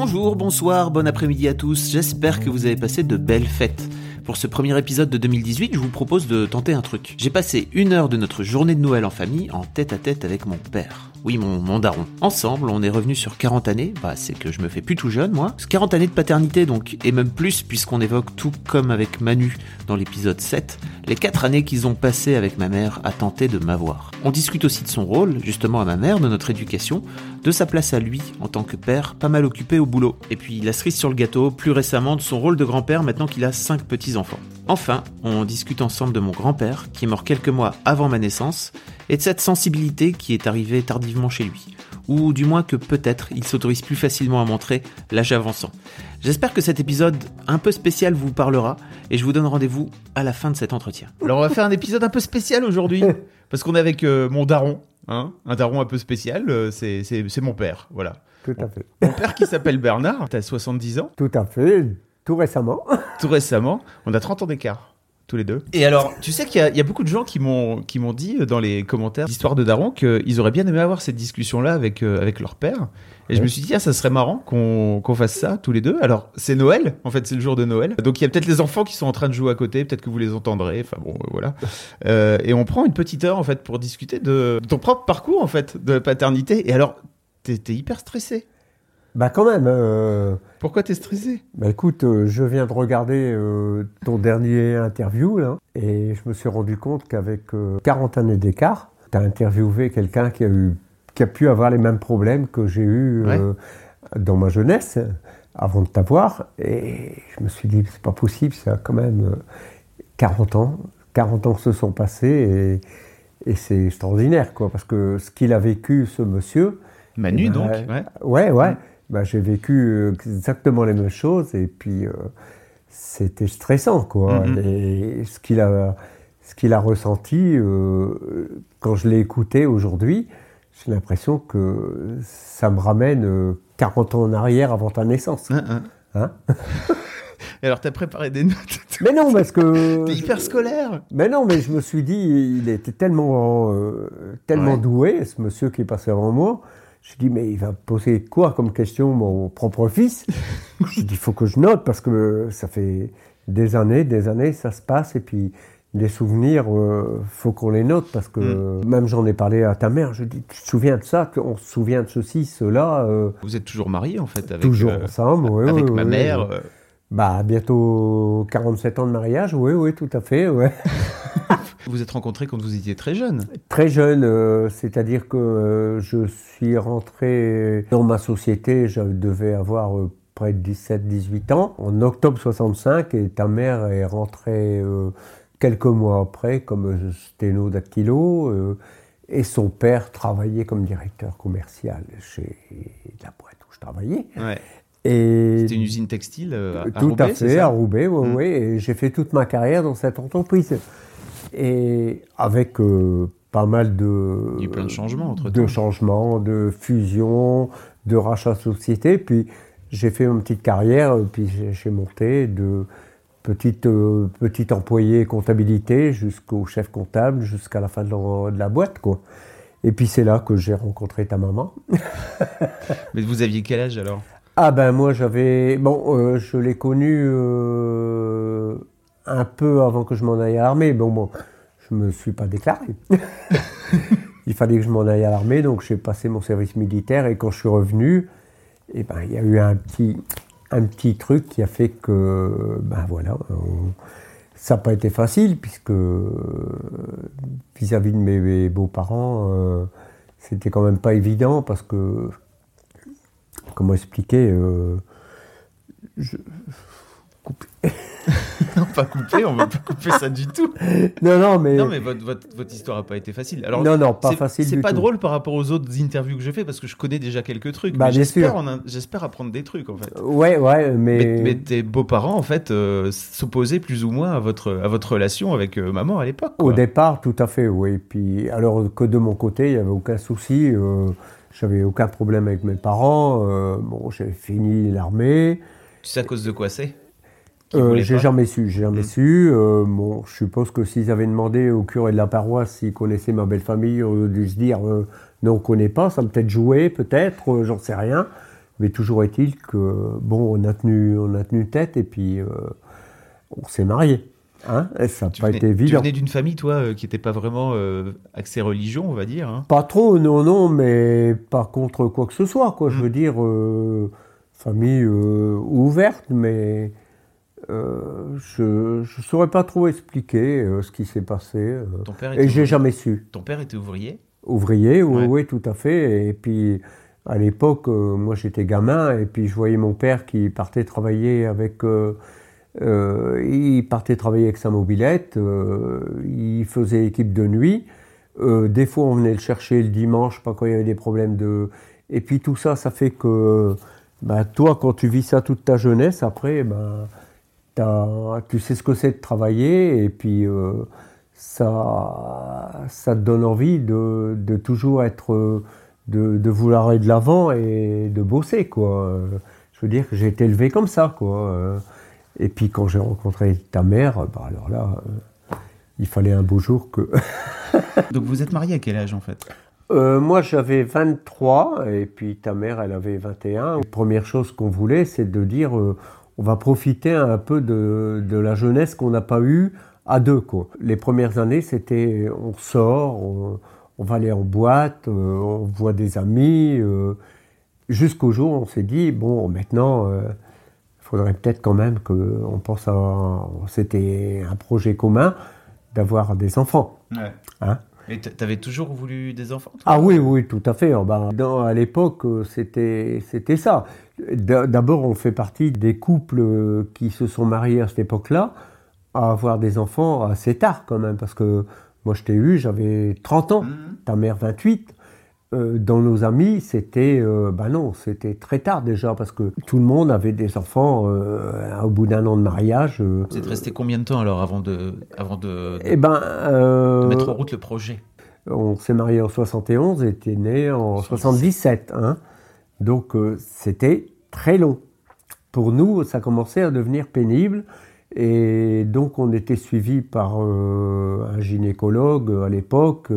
Bonjour, bonsoir, bon après-midi à tous. J'espère que vous avez passé de belles fêtes. Pour ce premier épisode de 2018, je vous propose de tenter un truc. J'ai passé une heure de notre journée de Noël en famille en tête à tête avec mon père. Oui, mon, mon daron. Ensemble, on est revenu sur 40 années. Bah, c'est que je me fais plus tout jeune, moi. 40 années de paternité, donc, et même plus, puisqu'on évoque tout comme avec Manu dans l'épisode 7, les 4 années qu'ils ont passées avec ma mère à tenter de m'avoir. On discute aussi de son rôle, justement à ma mère, de notre éducation, de sa place à lui en tant que père, pas mal occupé au boulot. Et puis la cerise sur le gâteau, plus récemment de son rôle de grand-père maintenant qu'il a 5 petits-enfants. Enfin, on discute ensemble de mon grand-père, qui est mort quelques mois avant ma naissance, et de cette sensibilité qui est arrivée tardivement chez lui. Ou du moins que peut-être il s'autorise plus facilement à montrer l'âge avançant. J'espère que cet épisode un peu spécial vous parlera, et je vous donne rendez-vous à la fin de cet entretien. Alors on va faire un épisode un peu spécial aujourd'hui, parce qu'on est avec euh, mon daron, hein, un daron un peu spécial, euh, c'est- c'est c'est mon père, voilà. Tout à fait. Mon père qui s'appelle Bernard, t'as 70 ans, Tout à fait. Tout récemment. tout récemment, on a 30 ans d'écart. Tous les deux. Et alors, tu sais qu'il y, y a beaucoup de gens qui m'ont qui m'ont dit euh, dans les commentaires d'Histoire de Daron qu'ils auraient bien aimé avoir cette discussion-là avec, euh, avec leur père. Et je me suis dit, ah, ça serait marrant qu'on qu'on fasse ça tous les deux. Alors, c'est Noël, en fait, c'est le jour de Noël. Donc, il y a peut-être les enfants qui sont en train de jouer à côté, peut-être que vous les entendrez. Enfin, bon, euh, voilà. Euh, et on prend une petite heure, en fait, pour discuter de ton propre parcours, en fait, de paternité. Et alors, t'es hyper stressé. Bah quand même. euh, Pourquoi t'es stressé? bah écoute, euh, je viens de regarder euh, ton dernier interview là, et je me suis rendu compte qu'avec euh, 40 années d'écart, tu as interviewé quelqu'un qui a eu, qui a pu avoir les mêmes problèmes que j'ai eu dans ma jeunesse avant de t'avoir, et je me suis dit c'est pas possible, ça a quand même euh, 40 ans, 40 ans se sont passés et, et c'est extraordinaire quoi, parce que ce qu'il a vécu ce monsieur. Manu, Eh ben, donc. Ouais. Ouais, ouais. Bah, j'ai vécu euh, exactement les mêmes choses et puis euh, c'était stressant, quoi. Mhm. Et ce qu'il a, ce qu'il a ressenti, euh, quand je l'ai écouté aujourd'hui, j'ai l'impression que ça me ramène euh, 40 ans en arrière avant ta naissance. Hein, hein. Hein Et alors, t'as préparé des notes mais non, parce que. T'es hyper scolaire Mais non, mais je me suis dit, il était tellement, tellement Ouais. doué, ce monsieur qui est passé avant moi. Je dis, mais il va poser quoi comme question, mon propre fils? Je dis, il faut que je note, parce que ça fait des années, des années, ça se passe, et puis les souvenirs, euh, faut qu'on les note, parce que même j'en ai parlé à ta mère, je dis, tu te souviens de ça On se souvient de ceci, cela, euh, Vous êtes toujours marié en fait avec, toujours euh, ensemble. oui, avec oui, ma oui, mère. oui. Bah, bientôt 47 ans de mariage, oui, oui, tout à fait, ouais. Vous vous êtes rencontrés quand vous étiez très jeune. Très jeune, euh, c'est-à-dire que euh, je suis rentré dans ma société, je devais avoir euh, près de 17-18 ans, en octobre 65, et ta mère est rentrée quelques mois après comme sténo dactylo, euh, et son père travaillait comme directeur commercial chez la boîte où je travaillais. Ouais. C'était une usine textile euh, à, à tout Roubaix, à c'est fait, à Roubaix, oui, Mm. oui. Et j'ai fait toute ma carrière dans cette entreprise. Et avec euh, pas mal de... Il y a eu plein de changements entre De changements, de fusions, de rachats de sociétés. Puis j'ai fait une petite carrière, euh, puis j'ai- j'ai monté de petite, euh, petit employé comptabilité jusqu'au chef comptable, jusqu'à la fin de la, de la boîte, quoi. Et puis c'est là que j'ai rencontré ta maman. Mais vous aviez quel âge alors? Ah ben moi j'avais bon euh, je l'ai connu euh, un peu avant que je m'en aille à l'armée. Bon bon, je me suis pas déclaré. Il fallait que je m'en aille à l'armée donc j'ai passé mon service militaire et quand je suis revenu, et ben il y a eu un petit un petit truc qui a fait que ben voilà, on- ça n'a pas été facile puisque vis-à-vis de mes, mes beaux-parents, euh, c'était quand même pas évident parce que comment expliquer euh, je- couper. pas couper, on va pas couper ça du tout. Non, non, mais. Non, mais votre, votre, votre histoire a pas été facile. Alors, non, non, pas facile C'est pas tout. drôle par rapport aux autres interviews que je fais parce que je connais déjà quelques trucs. Bah, j'espère, apprendre des trucs en fait. Ouais, ouais, mais. Mais, mais tes beaux-parents, en fait, euh, s'opposaient plus ou moins à votre, à votre relation avec euh, maman à l'époque. Au départ, tout à fait, oui. Puis, alors que de mon côté, il n'y avait aucun souci. euh, J'avais aucun problème avec mes parents. euh, bon, j'ai fini l'armée. Tu sais à cause de quoi c'est? Euh, j'ai jamais su, j'ai jamais Mm. su. Euh, bon, je suppose que s'ils avaient demandé au curé de la paroisse s'il connaissait ma belle famille, on aurait dû se dire euh, non, on connaît pas. Ça peut-être joué, peut-être, j'en sais rien. Mais toujours est-il que bon, on a tenu, on a tenu tête et puis on s'est mariés. Hein et ça n'a Tu pas venais, été tu évident. venais d'une famille, toi, euh, qui n'était pas vraiment euh, axée religion, on va dire. hein. Pas trop, non, non, mais pas contre quoi que ce soit, quoi. Je Mm. veux dire, euh, famille ouverte, mais je ne saurais pas trop expliquer ce qui s'est passé. Ton père et j'ai ouvrier. jamais su. Ton père était ouvrier Ouvrier, oui, Ouais. oui, tout à fait. Et puis, à l'époque, moi j'étais gamin, et puis je voyais mon père qui partait travailler avec. Euh, il partait travailler avec sa mobilette, euh, il faisait équipe de nuit. Euh, des fois, on venait le chercher le dimanche, pas quand il y avait des problèmes de. Et puis tout ça, ça fait que. bah, toi, quand tu vis ça toute ta jeunesse, après, bah, tu sais ce que c'est de travailler, et puis. ça, ça te donne envie de, toujours être, de, de vouloir aller de l'avant et de bosser, quoi. Je veux dire que j'ai été élevé comme ça, quoi. Et puis quand j'ai rencontré ta mère, bah alors là, euh, il fallait un beau jour que... Donc vous êtes marié à quel âge en fait? Euh, moi, j'avais 23 et puis ta mère, elle avait 21. La première chose qu'on voulait, c'est de dire euh, on va profiter un peu de, de la jeunesse qu'on n'a pas eue à deux. Quoi. Les premières années, c'était on sort, on, on va aller en boîte, euh, on voit des amis. Jusqu'au jour où on s'est dit bon, maintenant, faudrait peut-être quand même qu'on pense à. C'était un projet commun d'avoir des enfants. Ouais. Hein? Et t'avais toujours voulu des enfants ah oui, oui, tout à fait. Ben, dans- à l'époque, euh, c'était, c'était ça. D'a- D'abord, on fait partie des couples euh, qui se sont mariés à cette époque-là à avoir des enfants assez tard quand même, parce que moi, je t'ai eu, j'avais 30 ans, Mhm. ta mère 28. Euh, dans nos amis, c'était, euh, ben non, c'était très tard déjà, parce que tout le monde avait des enfants euh, au bout d'un an de mariage. euh, Vous êtes resté combien de temps alors avant de, avant de, de eh ben, mettre en route le projet? On s'est marié en 71 et était né en 77. Hein. Donc c'était très long. Pour nous, ça commençait à devenir pénible. Et donc on était suivi par un gynécologue à l'époque,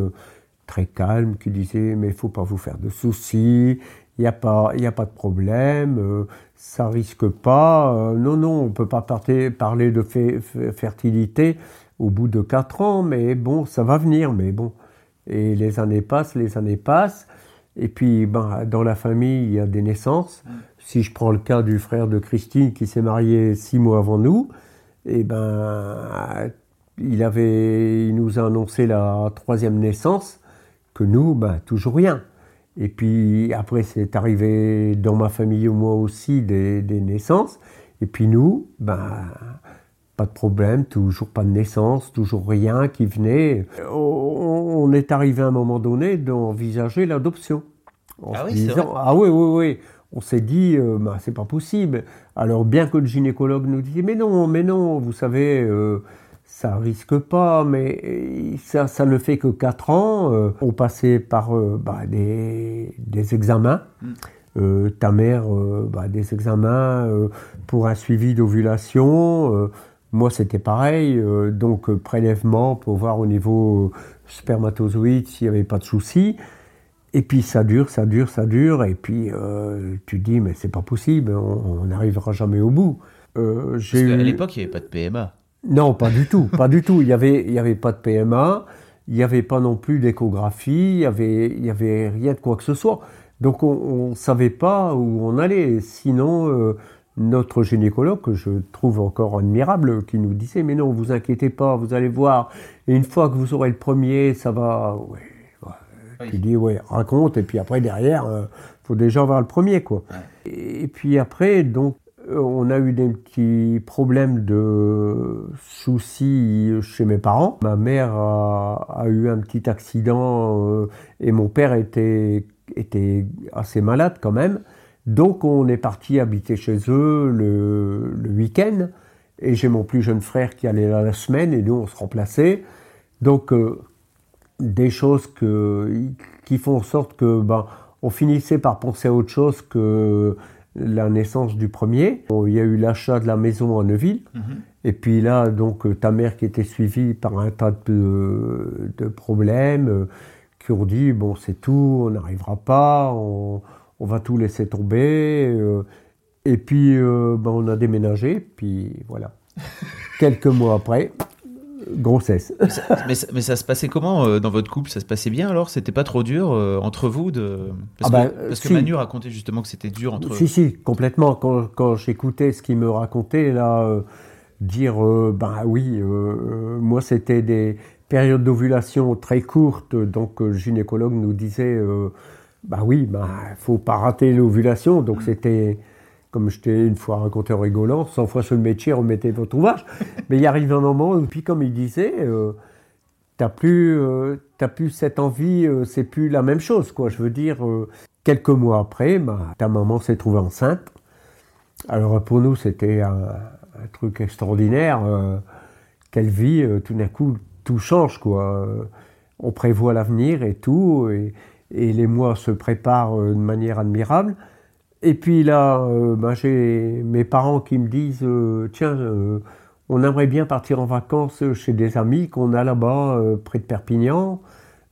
très calme, qui disait mais il faut pas vous faire de soucis, il n'y a, pas- y a pas de problème, euh, ça risque pas. euh, non, non, on peut pas parter- parler de fe- fe- fertilité au bout de 4 ans, mais bon, ça va venir, mais bon. Et les années passent, les années passent. Et puis, ben, dans la famille, il y a des naissances. Si je prends le cas du frère de Christine qui s'est marié six mois avant nous, et ben, il avait, il nous a annoncé la troisième naissance, que nous, ben, toujours rien. Et puis après, c'est arrivé dans ma famille, moi aussi, des, des naissances. Et puis nous, ben, pas de problème, toujours pas de naissance, toujours rien qui venait. On, on est arrivé à un moment donné d'envisager l'adoption. En Ah oui, disant, ah oui, oui, oui. On s'est dit, euh, bah, c'est pas possible. Alors, bien que le gynécologue nous disait, mais non, mais non, vous savez, euh, ça risque pas, mais ça, ça ne fait que 4 ans. Euh, on passait par euh, bah, des, des examens. Mm. Euh, ta mère, bah, des examens pour un suivi d'ovulation. Moi, c'était pareil. donc, prélèvement pour voir au niveau spermatozoïde s'il n'y avait pas de souci. Et puis ça dure, ça dure, ça dure, et puis tu te dis mais c'est pas possible, on n'arrivera jamais au bout. Parce qu'à l'époque, il n'y avait pas de PMA. Non, pas du tout, pas du tout. Il y avait, il y avait pas de PMA, il n'y avait pas non plus d'échographie, il y avait, il y avait rien de quoi que ce soit. Donc on ne savait pas où on allait. Sinon, euh, notre gynécologue, que je trouve encore admirable, qui nous disait mais non, vous inquiétez pas, vous allez voir. Et une fois que vous aurez le premier, ça va. Ouais, ouais. Oui. Tu dis ouais, raconte. Et puis après derrière, il faut déjà avoir le premier quoi. Et puis après, donc on a eu des petits problèmes de soucis chez mes parents. Ma mère a, eu un petit accident euh, et mon père était, était assez malade quand même. Donc on est parti habiter chez eux le, week-end. Et j'ai mon plus jeune frère qui allait là la semaine et nous on se remplaçait. Donc euh, des choses qui font en sorte que ben, on finissait par penser à autre chose que la naissance du premier. Il y a eu l'achat de la maison à Neuville. Mhm. Et puis là, donc, euh, ta mère qui était suivie par un tas de, de problèmes, euh, qui ont dit, bon, c'est tout, on n'arrivera pas, on, va tout laisser tomber. Euh. et puis, ben, on a déménagé, puis voilà. Quelques mois après, grossesse. Mais ça, se passait comment euh, dans votre couple? Ça se passait bien alors? C'était pas trop dur euh, entre vous de... Parce, ah que, que, Manu racontait justement que c'était dur entre Si, si, complètement. Quand, quand j'écoutais ce qu'il me racontait, là, euh, dire, ben oui, moi c'était des périodes d'ovulation très courtes, donc le gynécologue nous disait, bah oui, bah, faut pas rater l'ovulation, donc mm. c'était comme je t'ai une fois raconté en rigolant, 100 fois sur le métier, remettez votre ouvrage. Mais il arrive un moment où, puis comme il disait, euh, t'as plus, euh, plus cette envie, euh, c'est plus la même chose, quoi. Je veux dire, euh, quelques mois après, bah, ta maman s'est trouvée enceinte. Alors pour nous, c'était un, truc extraordinaire. Quelle vie, tout d'un coup, tout change, quoi. on prévoit l'avenir et tout, et, et, les mois se préparent de manière admirable. Et puis là, euh, ben, j'ai mes parents qui me disent euh, Tiens, euh, on aimerait bien partir en vacances chez des amis qu'on a là-bas, près de Perpignan.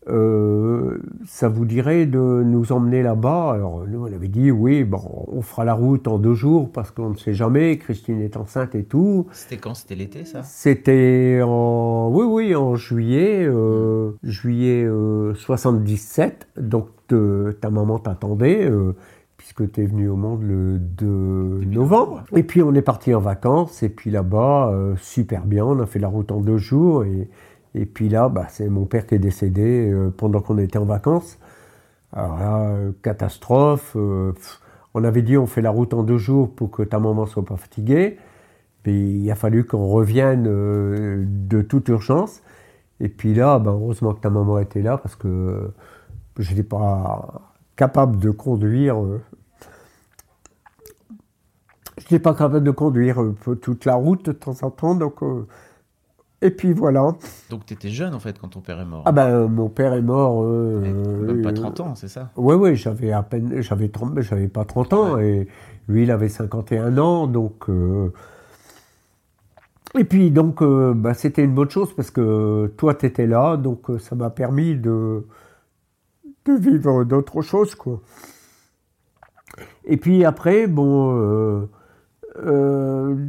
ça vous dirait de nous emmener là-bas? Alors nous, on avait dit Oui, bon, on fera la route en deux jours parce qu'on ne sait jamais. Christine est enceinte et tout. C'était quand? C'était l'été, ça? C'était en. Oui, oui, en juillet, juillet 77. Donc ta maman t'attendait puisque tu es venu au monde le 2 novembre. Et puis on est parti en vacances, et puis là-bas, euh, super bien, on a fait la route en deux jours, et, et puis là, bah, c'est mon père qui est décédé euh, pendant qu'on était en vacances. Alors là, euh, catastrophe. on avait dit on fait la route en deux jours pour que ta maman soit pas fatiguée. Puis il a fallu qu'on revienne de toute urgence. Et puis là, bah, heureusement que ta maman était là parce que je n'étais pas capable de conduire je n'étais pas capable de conduire euh, toute la route de temps en temps, donc... Euh, et puis voilà. Donc tu étais jeune en fait quand ton père est mort. Ah ben mon père est mort. même pas 30 ans, c'est ça? Oui, oui, j'avais à peine, j'avais 30, j'avais pas 30 ans et lui il avait 51 ans, donc. Et puis donc bah, c'était une bonne chose parce que toi tu étais là, donc ça m'a permis de de vivre d'autres choses quoi. Et puis après bon euh,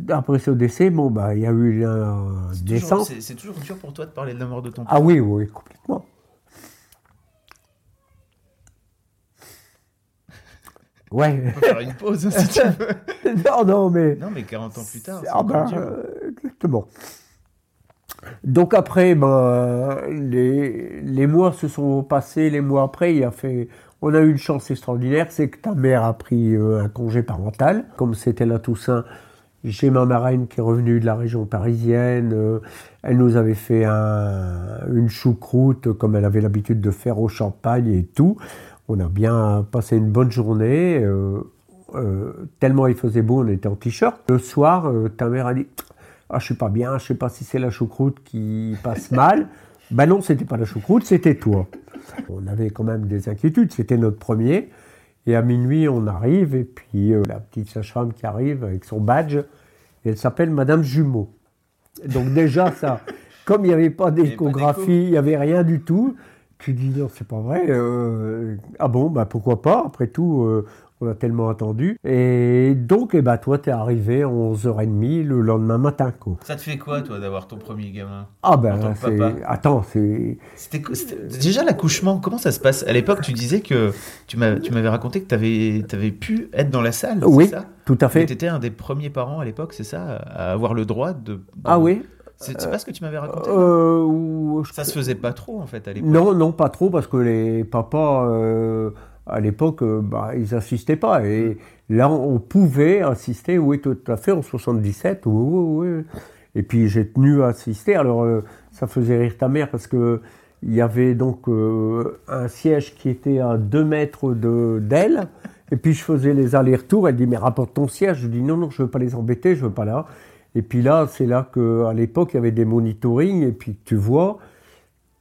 après ce décès, bon, bah, il y a eu la naissance. C'est toujours dur pour toi de parler de la mort de ton père Ah oui, oui, complètement. Ouais. On peut faire une pause si tu veux. non, non, mais. Non, mais 40 ans plus tard. Ah ben, exactement. Donc après, ben, les, les mois se sont passés, les mois après, il a fait, on a eu une chance extraordinaire, c'est que ta mère a pris euh, un congé parental. Comme c'était la Toussaint, j'ai ma marraine qui est revenue de la région parisienne. Euh, elle nous avait fait une choucroute comme elle avait l'habitude de faire au champagne et tout. On a bien passé une bonne journée. Euh, tellement il faisait beau, on était en t-shirt. Le soir, ta mère a dit Ah, je suis pas bien, je sais pas si c'est la choucroute qui passe mal. ben non, c'était pas la choucroute, c'était toi. On avait quand même des inquiétudes, c'était notre premier. Et à minuit, on arrive, et puis euh, la petite sage-femme qui arrive avec son badge, elle s'appelle Madame Jumeau. Donc déjà, ça, comme il n'y avait pas d'échographie, il n'y avait rien du tout, tu dis non, c'est pas vrai. Euh, ah bon, bah pourquoi pas Après tout, euh, on a tellement attendu. Et donc, eh ben, toi, t'es arrivé à 11h30 le lendemain matin. Quoi. Ça te fait quoi, toi, d'avoir ton premier gamin Ah ben, c'est... Attends, c'est... C'était... Déjà, l'accouchement, comment ça se passe? À l'époque, tu disais que... Tu, m'avais raconté que tu avais... avais pu être dans la salle, Oui, ça? tout à fait. Tu étais un des premiers parents à l'époque, c'est ça? À avoir le droit de... Ah oui c'est pas ce que tu m'avais raconté euh, Ça se faisait pas trop en fait à l'époque. Non, non, pas trop parce que les papas, euh, à l'époque, euh, bah, ils n'insistaient pas. Et là, on pouvait insister, oui, tout à fait, en 77, oui, oui, oui. Et puis j'ai tenu à assister. Alors, euh, ça faisait rire ta mère parce que il y avait donc euh, un siège qui était à 2 mètres d'elle. et puis je faisais les allers-retours. Elle dit Mais rapporte ton siège. Je dis Non, non, je ne veux pas les embêter, je ne veux pas là. Et puis là, c'est là qu'à l'époque, il y avait des monitorings. Et puis tu vois,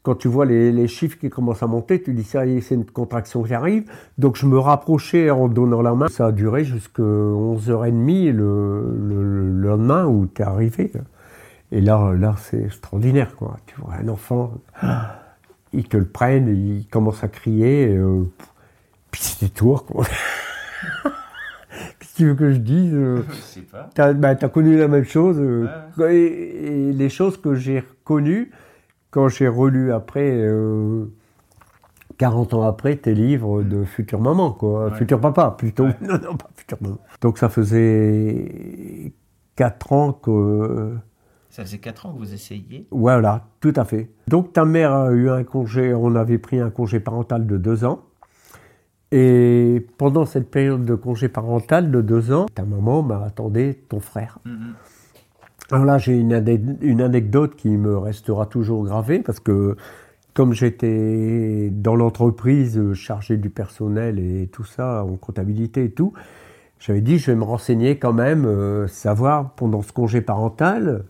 quand tu vois les, chiffres qui commencent à monter, tu dis ça y est, c'est une contraction qui arrive. Donc je me rapprochais en donnant la main. Ça a duré jusqu'à 11h30 le, le, lendemain où tu es arrivé. Et là, là c'est extraordinaire. Quoi. Tu vois un enfant, ils te le prennent, ils commencent à crier. Euh, puis c'est tour. Qu'est-ce que tu veux que je dise euh, Je sais pas. Tu as, bah, connu la même chose. Euh, et, les choses que j'ai reconnues, quand j'ai relu après, 40 euh, ans après, tes livres de futur maman, quoi. Futur papa, plutôt. Non, non, pas futur maman. Donc ça faisait 4 ans que. Ça faisait 4 ans que vous essayiez Voilà, tout à fait. Donc ta mère a eu un congé, on avait pris un congé parental de 2 ans. Et pendant cette période de congé parental de 2 ans, ta maman m'a attendu ton frère. Mm-hmm. Alors là, j'ai une, anecdote qui me restera toujours gravée parce que comme j'étais dans l'entreprise euh, chargé du personnel et tout ça, en comptabilité et tout, j'avais dit je vais me renseigner quand même, euh, savoir pendant ce congé parental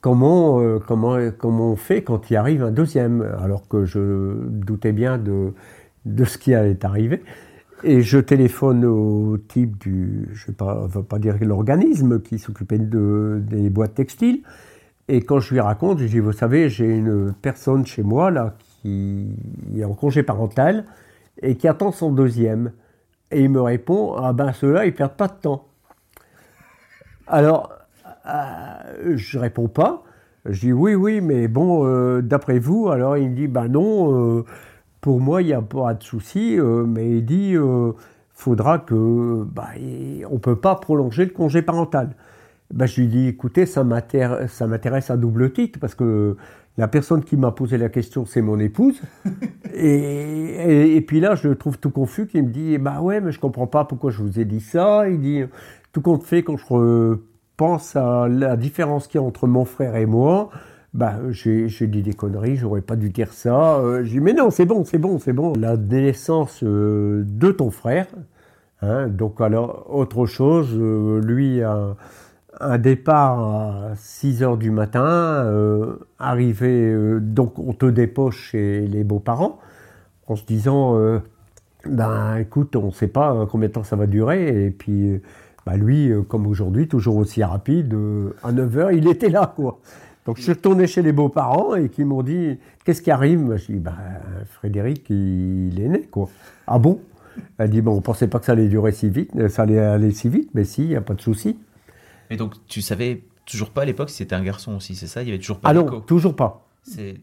comment, euh, comment, comment on fait quand il arrive un deuxième, alors que je doutais bien de, de ce qui allait arriver. Et je téléphone au type du, je ne vais pas, dire l'organisme qui s'occupait de, des boîtes textiles. Et quand je lui raconte, je dis, vous savez, j'ai une personne chez moi là qui est en congé parental et qui attend son deuxième. Et il me répond, ah ben ceux-là, ils perdent pas de temps. Alors, euh, je réponds pas. Je dis oui, oui, mais bon, euh, d'après vous, alors il me dit, ben non. Euh, pour moi, il n'y a pas de souci, euh, mais il dit euh, faudra que bah, on peut pas prolonger le congé parental. Bah, je lui dis écoutez, ça m'intéresse à double titre parce que la personne qui m'a posé la question, c'est mon épouse. et, et, puis là, je le trouve tout confus, qui me dit bah ouais, mais je comprends pas pourquoi je vous ai dit ça. Il dit tout compte fait quand je pense à la différence qu'il y a entre mon frère et moi bah, j'ai dit des conneries, j'aurais pas dû dire ça. Euh, j'ai dit, mais non, c'est bon, c'est bon, c'est bon. La naissance euh, de ton frère, hein, donc alors, autre chose, euh, lui, un, départ à 6 heures du matin, arrivé, donc on te dépose chez les beaux-parents, en se disant, ben écoute, on sait pas combien de temps ça va durer, et puis, bah, lui, comme aujourd'hui, toujours aussi rapide, à 9 heures, il était là, quoi. Donc je suis retourné chez les beaux-parents et qui m'ont dit Qu'est-ce qui arrive? Je dis bah, Frédéric, il, est né, quoi. Ah bon? Elle dit Bon, on pensait pas que ça allait durer si vite, euh, ça allait aller si vite, mais si, il n'y a pas de souci. Et donc tu savais toujours pas à l'époque si c'était un garçon aussi, c'est ça? Il y avait toujours pas Ah non, toujours pas.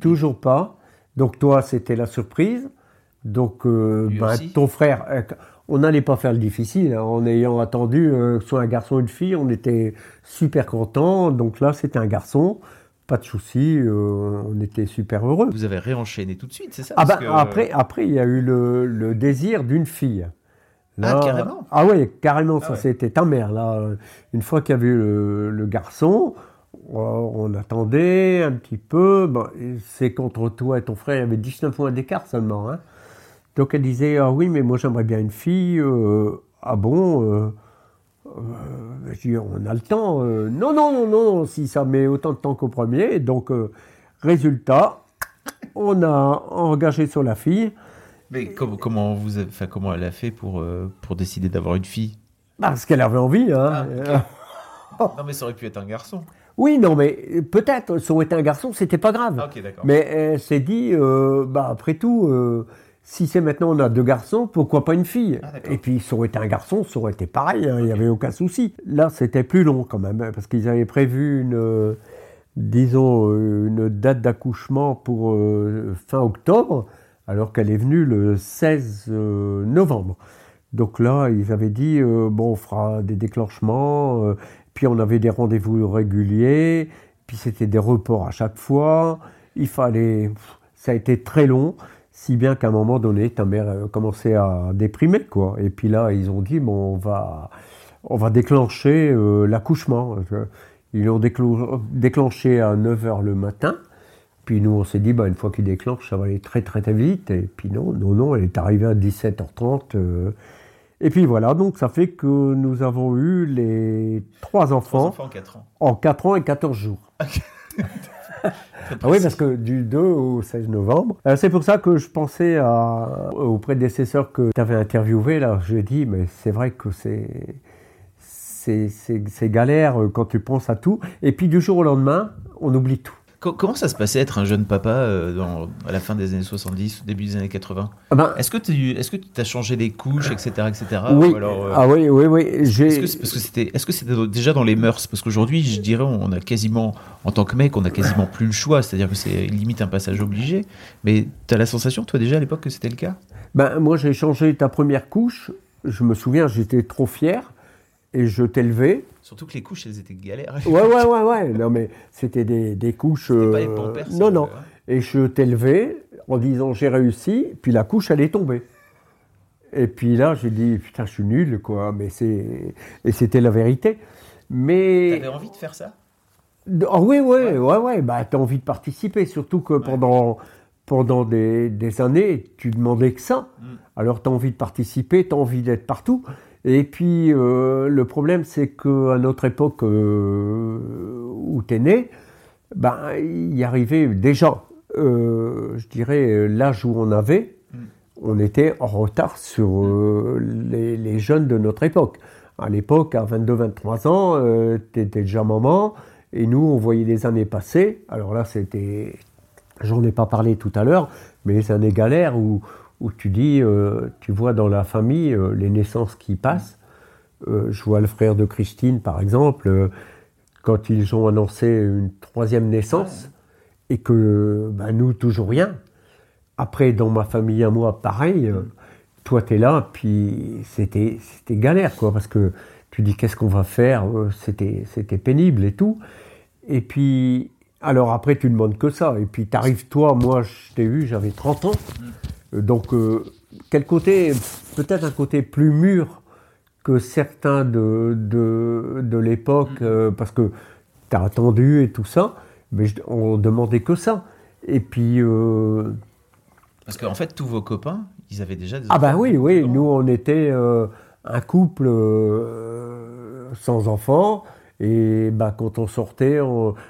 Toujours pas. Donc toi, c'était la surprise. Donc euh, bah, ton frère, euh, on n'allait pas faire le difficile. Hein. en ayant attendu soit un garçon ou une fille, on était super contents. Donc là, c'était un garçon pas de souci, euh, on était super heureux. Vous avez réenchaîné tout de suite, c'est ça ah bah, après, après, il y a eu le, désir d'une fille. ah, carrément Ah oui, carrément, ah ça c'était ta mère. Là. Une fois qu'il y avait eu le, garçon, oh, on attendait un petit peu. c'est contre toi et ton frère, il y avait 19 mois d'écart seulement. Hein. Donc elle disait, ah oui, mais moi j'aimerais bien une fille. Euh, ah bon euh, euh, je dis, on a le temps. Euh, non, non, non, non, si ça met autant de temps qu'au premier. Donc, euh, résultat, on a engagé sur la fille. Mais comment, comment, vous avez, comment elle a fait pour, pour décider d'avoir une fille? Parce qu'elle avait envie. Hein. Ah, non, mais ça aurait pu être un garçon. Oui, non, mais peut-être, ça aurait été un garçon, c'était pas grave. Ah, mais elle s'est dit, bah, après tout si c'est maintenant on a deux garçons, pourquoi pas une fille? Ah, Et puis ça aurait été un garçon, ça aurait été pareil, hein, il n'y avait aucun souci. Là, c'était plus long quand même, hein, parce qu'ils avaient prévu une, euh, disons, euh, une date d'accouchement pour euh, fin octobre, alors qu'elle est venue le 16 novembre. Donc là, ils avaient dit, bon, on fera des déclenchements, puis on avait des rendez-vous réguliers, puis c'était des reports à chaque fois, il fallait... Ça a été très long. Si bien qu'à un moment donné, ta mère euh, commençait à déprimer, quoi. Et puis là, ils ont dit, bon, on va, on va déclencher euh, l'accouchement. Ils l'ont déclenché à 9h le matin. Puis nous, on s'est dit, bah, une fois qu'il déclenche, ça va aller très très très vite. Et puis non, non, non, elle est arrivée à 17h30. Et puis voilà, donc ça fait que nous avons eu les trois enfants, enfants en 4 ans. En 4 ans et 14 jours. Ah oui, parce que du 2 au 16 novembre. Euh, c'est pour ça que je pensais à, au prédécesseur que tu avais interviewé. Là, je lui ai dit, mais c'est vrai que c'est, c'est galère quand tu penses à tout. Et puis du jour au lendemain, on oublie tout. Comment ça se passait être un jeune papa euh, dans, à la fin des années 70, au début des années 80 ah ben, Est-ce que tu est-ce que as changé des couches, etc., etc. Oui. Euh, ah oui, oui, oui. Est-ce que c'était est-ce que c'était déjà dans les mœurs? Parce qu'aujourd'hui, je dirais, on a quasiment en tant que mec, on a quasiment plus le choix. C'est-à-dire que c'est limite un passage obligé. Mais tu as la sensation, toi déjà à l'époque, que c'était le cas? Ben moi, j'ai changé ta première couche. Je me souviens, j'étais trop fier et je t'ai levé. Surtout que les couches, elles étaient galères. Ouais, ouais, ouais, ouais. Non, mais c'était des, des couches. pas les euh, pampers, non, non. Et je t'ai levé en disant j'ai réussi, puis la couche, elle est tombée. Et puis là, j'ai dit putain, je suis nul, quoi. Mais c'est et c'était la vérité. Mais. T'avais envie de faire ça? Oh, Oui, oui, ouais, ouais, ouais. Bah, t'as envie de participer, surtout que pendant pendant des, des, années, tu demandais que ça. Mm. Alors, tu as envie de participer, tu as envie d'être partout. Et puis, euh, le problème, c'est qu'à notre époque euh, où tu es né, ben, il y arrivait déjà, euh, je dirais, l'âge où on avait, mm. on était en retard sur les, les, jeunes de notre époque. À l'époque, à 22-23 ans, tu étais déjà maman, et nous, on voyait les années passer. Alors là, c'était, j'en ai pas parlé tout à l'heure, mais les années galères où où tu dis, euh, tu vois dans la famille euh, les naissances qui passent. Euh, je vois le frère de Christine, par exemple, quand ils ont annoncé une troisième naissance, et que ben, nous, toujours rien. Après, dans ma famille à moi, pareil, toi, tu es là, puis c'était galère, quoi, parce que tu dis, qu'est-ce qu'on va faire C'était pénible et tout. Et puis, alors après, tu demandes que ça. Et puis, tu arrives, toi, moi, je t'ai vu, j'avais 30 ans. Euh, donc, euh, quel côté, peut-être un côté plus mûr que certains de, de, l'époque, mm. euh, parce que tu as attendu et tout ça, mais on demandait que ça. Et puis. Parce qu'en fait, tous vos copains, ils avaient déjà des. Ah, ben oui, oui, nous, on était un couple sans enfants. Et bah, quand on sortait,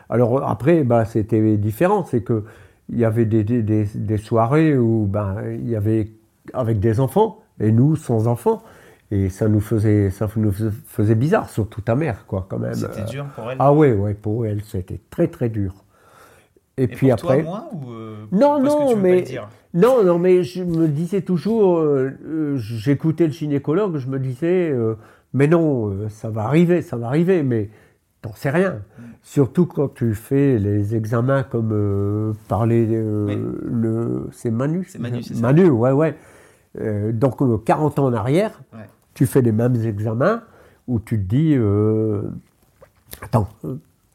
alors après, bah, c'était différent. C'est que il y avait des, des, des, soirées où ben, il y avait avec des enfants et nous sans enfants. Et ça nous faisait, ça nous faisait bizarre, surtout ta mère, quoi, quand même. C'était dur pour elle Ah oui, ouais, pour elle, c'était très, très dur. Et, puis après. Toi, moins, ou euh, non, non, mais. Non, non, mais je me disais toujours, euh, euh, j'écoutais le gynécologue, je me disais, mais non, ça va arriver, ça va arriver, mais t'en sais rien. Surtout quand tu fais les examens comme euh, parler euh, le c'est Manu c'est Manu c'est ça. Manu ouais ouais. Euh, donc 40 ans en arrière tu fais les mêmes examens où tu te dis attends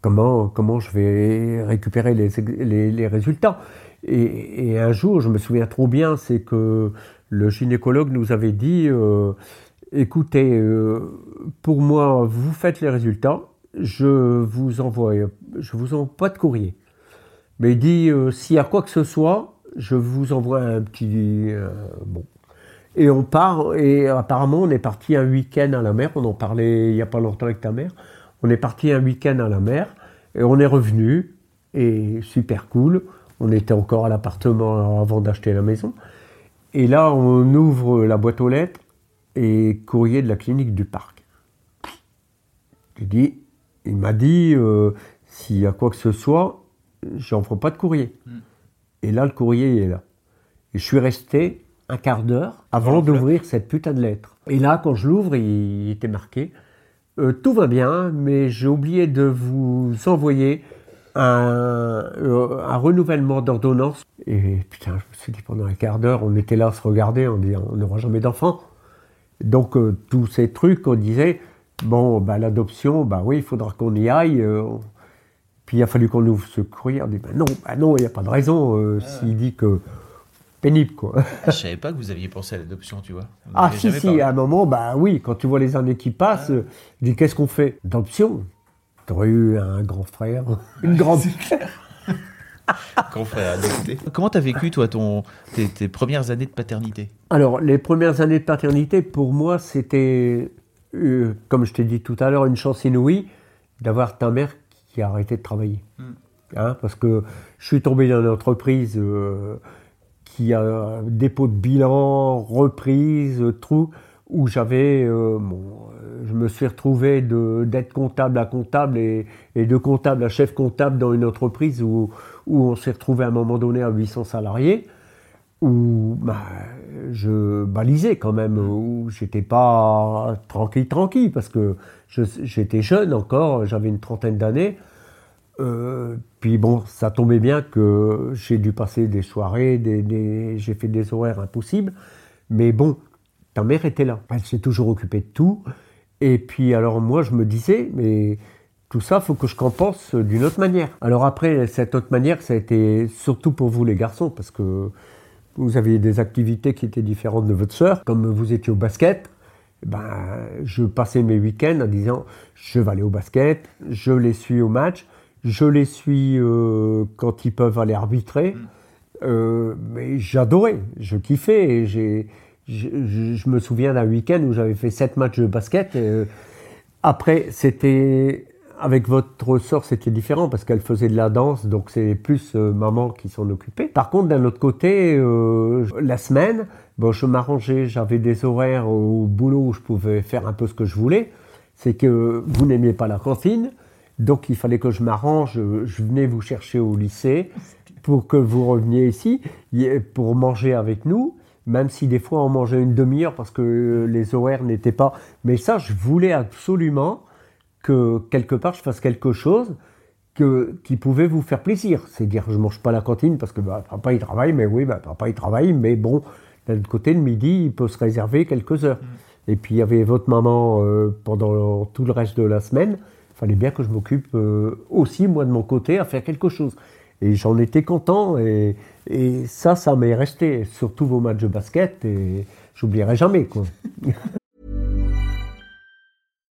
comment comment je vais récupérer les, les, résultats? Et, et, un jour je me souviens trop bien c'est que le gynécologue nous avait dit écoutez pour moi vous faites les résultats je vous envoie, je vous envoie pas de courrier. Mais il dit, euh, s'il y a quoi que ce soit, je vous envoie un petit... Euh, bon. Et on part, et apparemment on est parti un week-end à la mer, on en parlait il n'y a pas longtemps avec ta mère, on est parti un week-end à la mer, et on est revenu, et super cool, on était encore à l'appartement avant d'acheter la maison, et là on ouvre la boîte aux lettres, et courrier de la clinique du parc. Tu dis, il m'a dit euh, s'il y a quoi que ce soit, j'en ferai pas de courrier. Hmm. Et là, le courrier est là. Et je suis resté un quart d'heure avant d'ouvrir cette putain de lettre. Et là, quand je l'ouvre, il était marqué euh, Tout va bien, mais j'ai oublié de vous envoyer un, euh, un renouvellement d'ordonnance. Et putain, je me suis dit pendant un quart d'heure, on était là à se regarder, on dit on n'aura jamais d'enfant. Donc, tous ces trucs, on disait Bon, bah, l'adoption, bah oui, il faudra qu'on y aille. Euh, puis il a fallu qu'on ouvre ce courrier. On dit, bah non, bah non, il n'y a pas de raison. Euh, S'il dit que pénible, quoi. Je savais pas que vous aviez pensé à l'adoption, tu vois. On Ah si, si, parlé. à un moment, bah oui, quand tu vois les années qui passent, euh, je dis qu'est-ce qu'on fait? D'option T'aurais eu un grand frère, une grande... Grand frère adopté. Comment t'as vécu, toi, ton, tes, tes premières années de paternité? Alors, les premières années de paternité, pour moi, c'était, euh, comme je t'ai dit tout à l'heure, une chance inouïe d'avoir ta mère qui a arrêté de travailler. Hein, parce que je suis tombé dans une entreprise euh, qui a un dépôt de bilan, reprise, tout, où j'avais, euh, bon, je me suis retrouvé d'être comptable à comptable et, et de comptable à chef comptable dans une entreprise où, où on s'est retrouvé à un moment donné à 800 salariés où bah, je balisais quand même, où j'étais pas tranquille, tranquille, parce que j'étais jeune encore, j'avais une trentaine d'années. Euh, puis bon, ça tombait bien que j'ai dû passer des soirées, j'ai fait des horaires impossibles. Mais bon, ta mère était là. Elle s'est toujours occupée de tout. Et puis alors moi, je me disais, mais tout ça, faut que je compense d'une autre manière. Alors après, cette autre manière, ça a été surtout pour vous les garçons, parce que vous aviez des activités qui étaient différentes de votre sœur. Comme vous étiez au basket, ben, je passais mes week-ends en disant je vais aller au basket, je les suis au match, je les suis euh, quand ils peuvent aller arbitrer. Euh, mais j'adorais, je kiffais. Et j'ai, je, je- je me souviens d'un week-end où j'avais fait sept matchs de basket. euh, après, c'était avec votre sœur, c'était différent parce qu'elle faisait de la danse, donc c'est plus euh, maman qui s'en occupait. Par contre, d'un autre côté, euh, la semaine, bon, je m'arrangeais, j'avais des horaires au boulot où je pouvais faire un peu ce que je voulais. C'est que vous n'aimiez pas la cantine, donc il fallait que je m'arrange. Je venais vous chercher au lycée pour que vous reveniez ici pour manger avec nous. Même si des fois on mangeait une demi-heure parce que les horaires n'étaient pas. Mais ça, je voulais absolument que quelque part je fasse quelque chose que, qui pouvait vous faire plaisir. C'est dire, je mange pas la cantine parce que bah, papa il travaille, mais oui, bah, papa il travaille, mais bon, d'un autre côté, le midi, il peut se réserver quelques heures. Et puis il y avait votre maman euh, pendant tout le reste de la semaine. Il fallait bien que je m'occupe euh, aussi, moi de mon côté, à faire quelque chose. Et j'en étais content, et, et ça, ça m'est resté, surtout vos matchs de basket, et j'oublierai jamais. Quoi.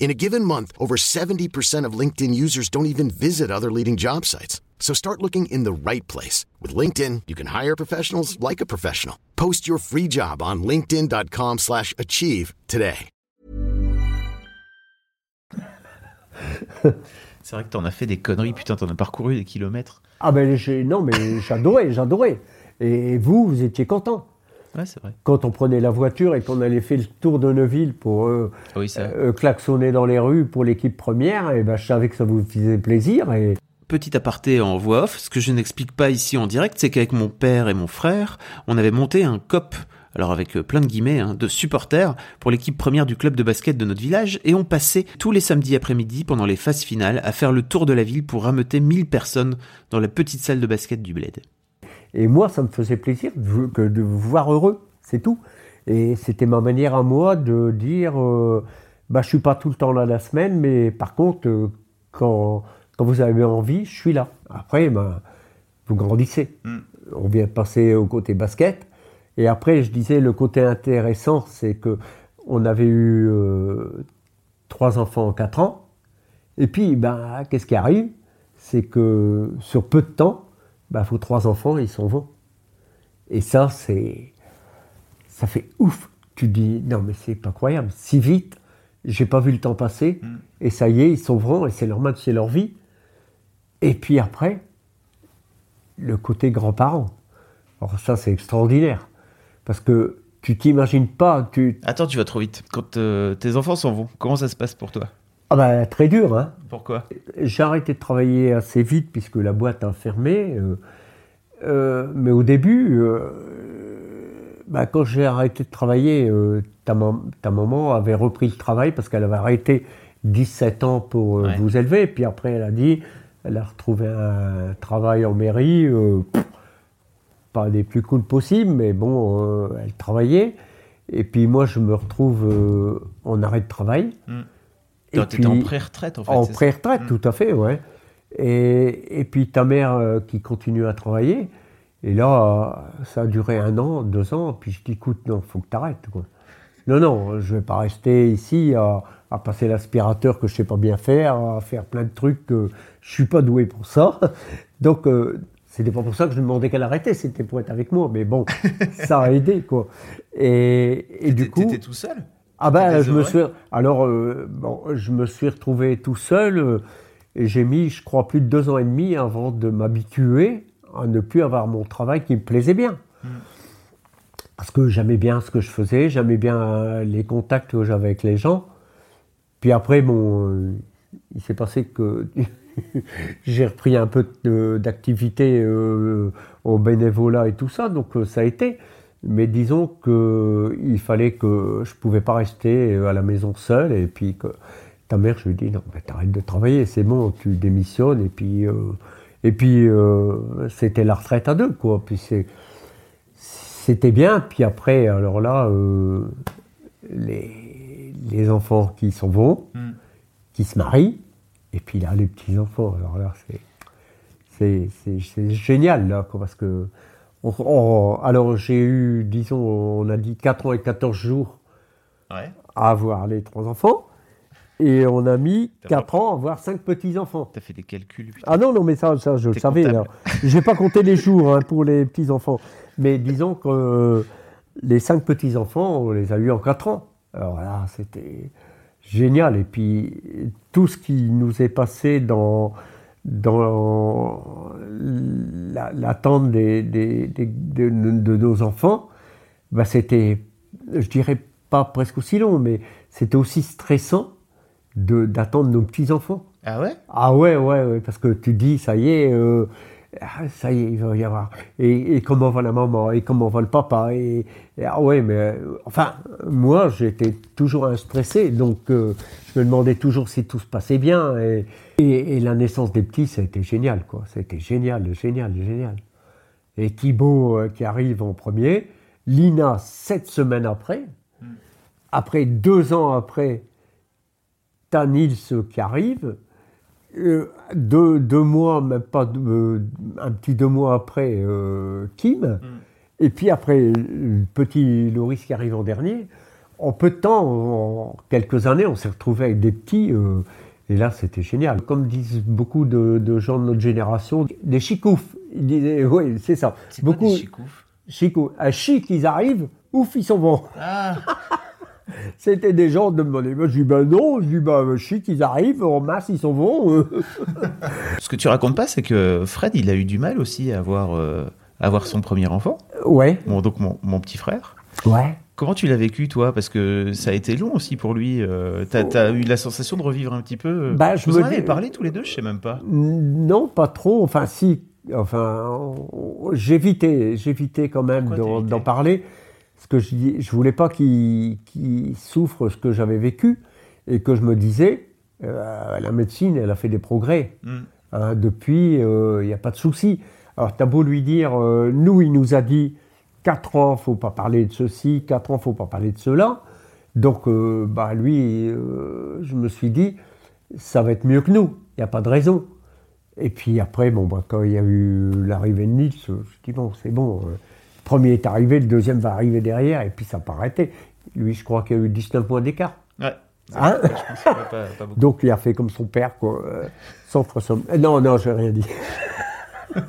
In a given month, over 70% of LinkedIn users don't even visit other leading job sites. So start looking in the right place. With LinkedIn, you can hire professionals like a professional. Post your free job on linkedin.com slash achieve today. C'est vrai que t'en as fait des conneries, putain, t'en as parcouru des kilomètres. Ah ben j'ai- non, mais j'adorais, j'adorais. Et vous, vous étiez content. Ouais, c'est vrai. Quand on prenait la voiture et qu'on allait faire le tour de Neuville pour euh, Oui, ça. euh, klaxonner dans les rues pour l'équipe première, et ben je savais que ça vous faisait plaisir. Et Petit aparté en voix off, ce que je n'explique pas ici en direct, c'est qu'avec mon père et mon frère, on avait monté un COP, alors avec euh, plein de guillemets, hein, de supporters pour l'équipe première du club de basket de notre village, et on passait tous les samedis après-midi pendant les phases finales à faire le tour de la ville pour rameuter 1000 personnes dans la petite salle de basket du bled. Et moi, ça me faisait plaisir de vous, que de vous voir heureux, c'est tout. Et c'était ma manière à moi de dire, euh, bah, je suis pas tout le temps là la semaine, mais par contre, euh, quand, quand vous avez envie, je suis là. Après, ben, vous grandissez. On vient de passer au côté basket. Et après, je disais, le côté intéressant, c'est que on avait eu euh, trois enfants en quatre ans. Et puis, ben, qu'est-ce qui arrive? C'est que sur peu de temps, ben, vos trois enfants, ils s'en vont. Et ça, c'est. Ça fait ouf. Tu dis, non, mais c'est pas croyable. Si vite, j'ai pas vu le temps passer. Et ça y est, ils s'en vont et c'est normal, c'est leur vie. Et puis après, le côté grand-parent. Alors ça, c'est extraordinaire. Parce que tu t'imagines pas, tu... Attends, tu vas trop vite. Quand euh, tes enfants s'en vont, comment ça se passe pour toi? Ah ben, très dur, hein. Pourquoi? J'ai arrêté de travailler assez vite puisque la boîte a fermé. euh, euh, mais au début, euh, bah, quand j'ai arrêté de travailler, ta, mam- ta maman avait repris le travail parce qu'elle avait arrêté 17 ans pour Ouais. vous élever. Puis après, elle a dit, elle a retrouvé un travail en mairie, pff, pas des plus cool possibles, mais bon, elle travaillait. Et puis moi, je me retrouve en arrêt de travail. Et T'étais en pré-retraite en fait. en pré-retraite, Mm. tout à fait, ouais. Et, et puis ta mère euh, qui continue à travailler. Et là, ça a duré un an, deux ans. Puis je dis, écoute, non, faut que tu arrêtes. Non, non, je vais pas rester ici à, à passer l'aspirateur que je sais pas bien faire, à faire plein de trucs que je suis pas doué pour ça. Donc, euh, c'était pas pour ça que je demandais qu'elle arrêtait, c'était pour être avec moi. Mais bon, ça a aidé, quoi. Et, et du coup. T'étais tout seul? Ah ben, je me suis. Alors, euh, bon, je me suis retrouvé tout seul euh, et j'ai mis, je crois, plus de deux ans et demi avant de m'habituer à ne plus avoir mon travail qui me plaisait bien. Parce que j'aimais bien ce que je faisais, j'aimais bien les contacts que j'avais avec les gens. Puis après, bon, euh, il s'est passé que j'ai repris un peu d'activité au bénévolat et tout ça, donc ça a été. Mais disons que il fallait que je pouvais pas rester euh, à la maison seul et puis que ta mère, je lui dis non, mais t'arrêtes de travailler, c'est bon, tu démissionnes et puis euh, et puis euh, c'était la retraite à deux quoi. Puis c'était bien. Puis après, alors là, euh, les, les enfants qui s'en vont, Mm. qui se marient, et puis là, les petits-enfants. Alors là, c'est, c'est génial, là, quoi, parce que. On- on- alors, j'ai eu, disons, on a dit 4 ans et 14 jours Ouais. à avoir les trois enfants, et on a mis T'as 4 ans à avoir 5 petits-enfants. T'as fait des calculs, putain. Ah non, non, mais ça, ça je le savais. Je J'ai pas compté les jours hein, pour les petits-enfants. Mais disons que euh, les cinq petits-enfants, on les a eus en quatre ans. Alors là, c'était génial. Et puis, tout ce qui nous est passé dans, dans la- l'attente des, des- des- de, de nos enfants, bah, c'était, je dirais pas presque aussi long, mais c'était aussi stressant d'attendre nos petits-enfants. Ah ouais? Ah ouais, ouais, ouais, parce que tu dis, ça y est, euh, ah, ça y est, il va y avoir. Et, et comment va la maman? Et comment va le papa? Et, et ah ouais, mais euh, enfin, moi, j'étais toujours un stressé, donc euh, je me demandais toujours si tout se passait bien. Et, la naissance des petits, c'était génial, quoi. C'était génial, génial, génial. Et Thibaut euh, qui arrive en premier, Lina sept semaines après, après deux ans après, t'as Nils qui arrive. Euh, deux, deux mois, même pas deux- euh, un petit deux mois après, euh, Kim. Et puis après, le petit Loris qui arrive en dernier. En peu de temps, en quelques années, on s'est retrouvé avec des petits. euh, et là, c'était génial. Comme disent beaucoup de, de gens de notre génération, des chicoufs. Ils disaient, oui, c'est ça. C'est quoi beaucoup. des chicoufs Chico, à chic, ils arrivent, ouf, ils s'en vont. Ah C'était des gens de demander. Moi, je dis, ben non, je dis, ben chic, ils arrivent, en masse, ils s'en vont. Ce que tu racontes pas, c'est que Fred, il a eu du mal aussi à avoir, euh, à avoir son premier enfant. Ouais, Bon, donc mon, mon petit frère. ouais. Comment tu l'as vécu, toi? Parce que ça a été long aussi pour lui. euh, T'as as eu la sensation de revivre un petit peu euh, Bah, je Vous me en avez parlé tous les deux, je sais même pas. Non, pas trop. Enfin, si. Enfin, j'évitais, j'évitais quand même d'en parler. Parce que je, dis- je voulais pas qu'il qu'il souffre ce que j'avais vécu. Et que je me disais, euh, la médecine, elle a fait des progrès. Hmm. Hein, depuis, il n'y a pas de souci. Alors, t'as beau lui dire, euh, nous, il nous a dit 4 ans, faut pas parler de ceci, 4 ans, faut pas parler de cela. Donc, euh, bah, lui, euh, je me suis dit, ça va être mieux que nous, il n'y a pas de raison. Et puis après, bon, bah, quand il y a eu l'arrivée de Nils, je me suis dit, bon, c'est bon, euh, le premier est arrivé, le deuxième va arriver derrière, et puis ça n'a pas arrêté. Lui, je crois qu'il y a eu 19 points d'écart. Ouais. Hein Je pense pas, pas beaucoup. Donc il a fait comme son père, quoi, euh, sans François. Euh, Non, non, j'ai rien dit.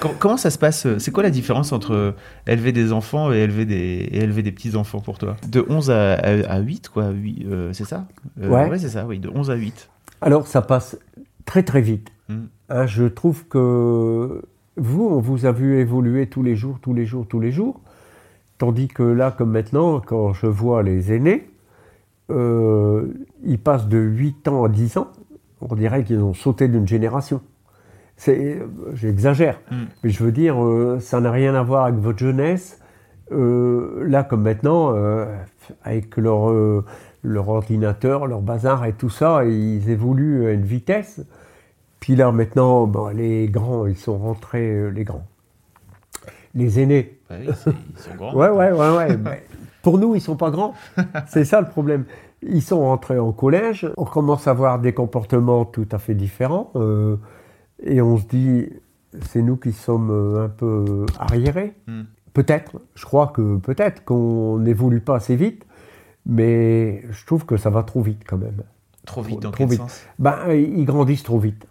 Com- Comment ça se passe euh, C'est quoi la différence entre élever des enfants et élever des, et élever des petits-enfants pour toi? De 11 à, à, à 8, quoi, euh, c'est ça? Euh, Ouais. c'est ça, oui, de 11 à 8. Alors ça passe très très vite. Hein, je trouve que vous, on vous a vu évoluer tous les jours, tous les jours, tous les jours. Tandis que là, comme maintenant, quand je vois les aînés, euh, ils passent de 8 ans à 10 ans. On dirait qu'ils ont sauté d'une génération. C'est, j'exagère, mais je veux dire, euh, ça n'a rien à voir avec votre jeunesse. Euh, là, comme maintenant, euh, avec leur, euh, leur ordinateur, leur bazar et tout ça, ils évoluent à une vitesse. Puis là, maintenant, bon, les grands, ils sont rentrés, euh, les grands. Les aînés. Ouais, oui, c'est- ils sont grands. Ouais, ouais, ouais, ouais. mais pour nous, ils sont pas grands. C'est ça le problème. Ils sont rentrés en collège. On commence à voir des comportements tout à fait différents. euh, et on se dit, c'est nous qui sommes euh, un peu arriérés. Hmm. Peut-être. Je crois que peut-être qu'on n'évolue pas assez vite. Mais je trouve que ça va trop vite quand même. Trop vite, dans Trop quel vite. sens? Ben, ils grandissent trop vite.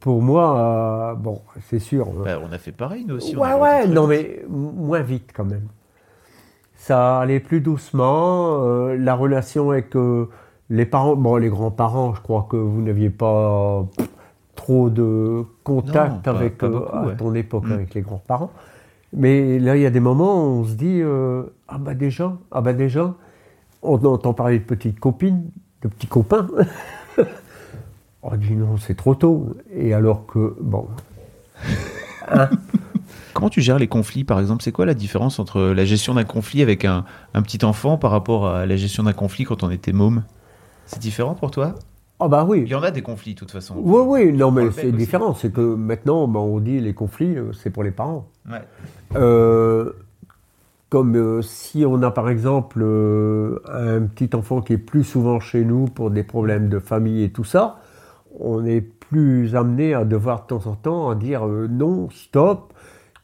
Pour moi, euh, bon, c'est sûr. euh, Bah, On a fait pareil, nous aussi. Ouais, ouais, non, mais moins vite quand même. Ça allait plus doucement. euh, la relation avec euh, les parents, bon, les grands-parents, je crois que vous n'aviez pas pff, trop de contact Non, avec pas beaucoup, à ton époque Mm. avec les grands-parents. Mais là, il y a des moments où on se dit ah bah déjà, ah bah déjà, on entend parler de petites copines, de petits copains. on dit non, c'est trop tôt. Et alors que bon, Comment tu gères les conflits, par exemple? C'est quoi la différence entre la gestion d'un conflit avec un, un petit enfant par rapport à la gestion d'un conflit quand on était môme? C'est différent pour toi? Ah bah oui. Il y en a des conflits, de toute façon. Oui, oui, non, On mais c'est différent. C'est que maintenant, ben, on dit les conflits, euh, c'est pour les parents. Ouais. Euh, comme euh, si on a par exemple euh, un petit enfant qui est plus souvent chez nous pour des problèmes de famille et tout ça, on est plus amené à devoir de temps en temps à dire euh, non, stop,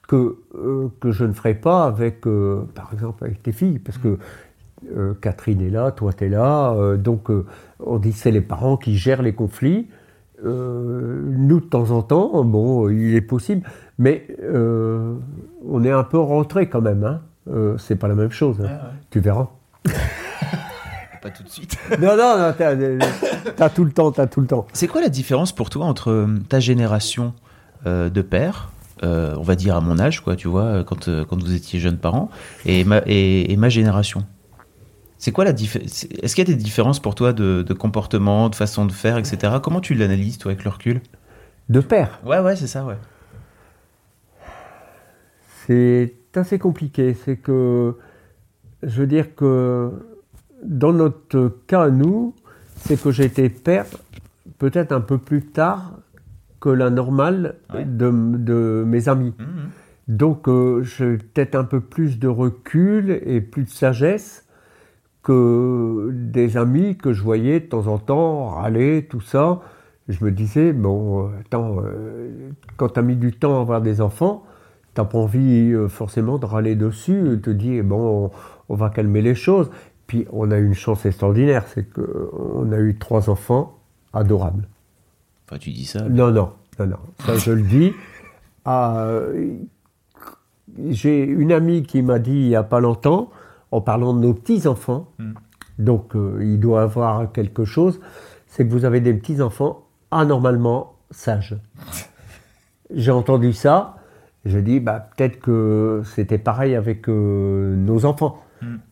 que, euh, que je ne ferai pas avec, euh, par exemple, avec tes filles, parce que euh, Catherine est là, toi tu es là, donc on dit c'est les parents qui gèrent les conflits. Nous, de temps en temps, bon, il est possible, mais on est un peu rentré quand même. Hein. C'est pas la même chose. hein. Tu verras. Pas tout de suite. non, non, non, t'as, t'as tout le temps, t'as tout le temps. C'est quoi la différence pour toi entre euh, ta génération euh, de père, euh, on va dire à mon âge, quoi, tu vois, quand, euh, quand vous étiez jeunes parents, et ma, et, et ma génération? C'est quoi la différence Est-ce qu'il y a des différences pour toi de, de comportement, de façon de faire, etc. Comment tu l'analyses, toi, avec le recul? De père, Ouais, ouais, c'est ça, ouais. c'est assez compliqué. C'est que, je veux dire que dans notre cas, nous, c'est que j'ai été père peut-être un peu plus tard que la normale Ouais. de, de mes amis. Mhm. Donc euh, j'ai peut-être un peu plus de recul et plus de sagesse que des amis que je voyais de temps en temps râler, tout ça. Je me disais, bon, euh, attends, euh, quand tu as mis du temps à avoir des enfants, t'as pas envie euh, forcément de râler dessus, te dis, bon, on, on va calmer les choses. Puis on a eu une chance extraordinaire, c'est qu'on a eu trois enfants adorables. Enfin, tu dis ça. Non, non, non, non. Ça, je le dis. Ah, euh, J'ai une amie qui m'a dit il n'y a pas longtemps, en parlant de nos petits-enfants, donc euh, il doit avoir quelque chose, c'est que vous avez des petits-enfants anormalement sages. J'ai entendu ça, je dis bah, peut-être que c'était pareil avec euh, nos enfants.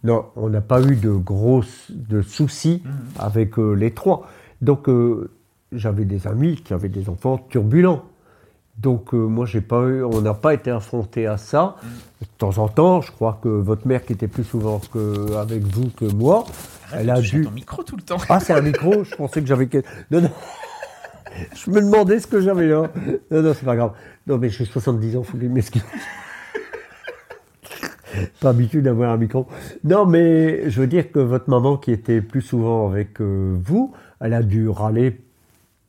Non, on n'a pas eu de gros de soucis avec euh, les trois. Donc euh, j'avais des amis qui avaient des enfants turbulents. Donc euh, moi j'ai pas eu, on n'a pas été affronté à ça. De temps en temps, je crois que votre mère qui était plus souvent que, avec vous que moi, elle a dû. ton micro tout le temps. Ah c'est un micro, je pensais que j'avais. Non non. Je me demandais ce que j'avais là. Non non c'est pas grave. Non mais j'ai 70 ans, faut que je m'excuse. Pas habitué d'avoir un micro. Non, mais je veux dire que votre maman, qui était plus souvent avec euh, vous, elle a dû râler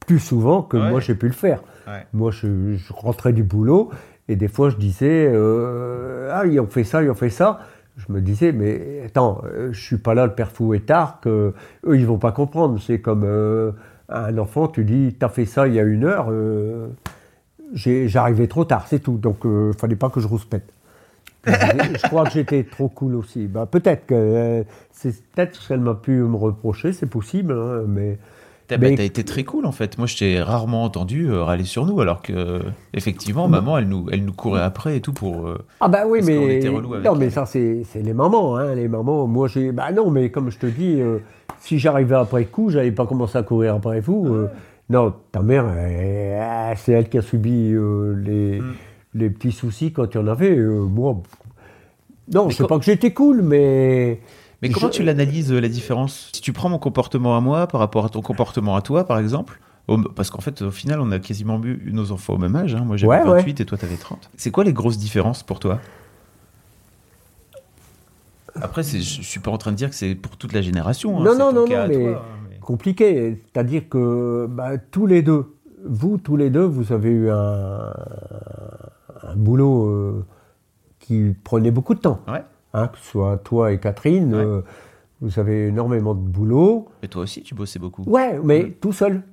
plus souvent que Ouais. moi j'ai pu le faire. Ouais. Moi, je, je rentrais du boulot et des fois je disais euh, Ah, ils ont fait ça, ils ont fait ça. Je me disais, mais attends, euh, je suis pas là, le père Fouettard, que eux ils vont pas comprendre. C'est comme euh, un enfant, tu dis, t'as fait ça il y a une heure, j'arrivais trop tard, c'est tout. Donc, euh, fallait pas que je rouspète. Je crois que j'étais trop cool aussi. Bah, peut-être que euh, c'est peut-être ce qu'elle m'a pu me reprocher, c'est possible, hein, mais T'as Mais- bah, t'as été très cool en fait. Moi, je t'ai rarement entendu euh, râler sur nous, alors que effectivement, maman, elle nous, elle nous courait après et tout pour. euh, Ah bah oui, mais était relou avec non, mais elle. ça c'est les mamans, hein, les mamans. Moi j'ai, bah non, mais comme je te dis, euh, si j'arrivais après coup, j'allais pas commencer à courir après vous. euh, non, ta mère, c'est elle qui a subi les Mm. Les petits soucis quand il y en avait. euh, moi, non, Mais c'est quand- pas que j'étais cool, mais Mais comment Je- tu l'analyses euh, la différence? Si tu prends mon comportement à moi par rapport à ton comportement à toi, par exemple, parce qu'en fait, au final, on a quasiment eu nos enfants au même âge. hein. Moi, j'avais Ouais, 28 et toi, t'avais 30. C'est quoi les grosses différences pour toi? Après, je suis pas en train de dire que c'est pour toute la génération. hein. Non, non, non, non, à mais- toi, hein, mais- compliqué. C'est-à-dire que bah, tous les deux, vous tous les deux, vous avez eu un, un boulot euh, qui prenait beaucoup de temps. Ouais. Hein, que ce soit toi et Catherine, Ouais. euh, vous avez énormément de boulot. Et toi aussi, tu bossais beaucoup. Ouais, mais tout seul.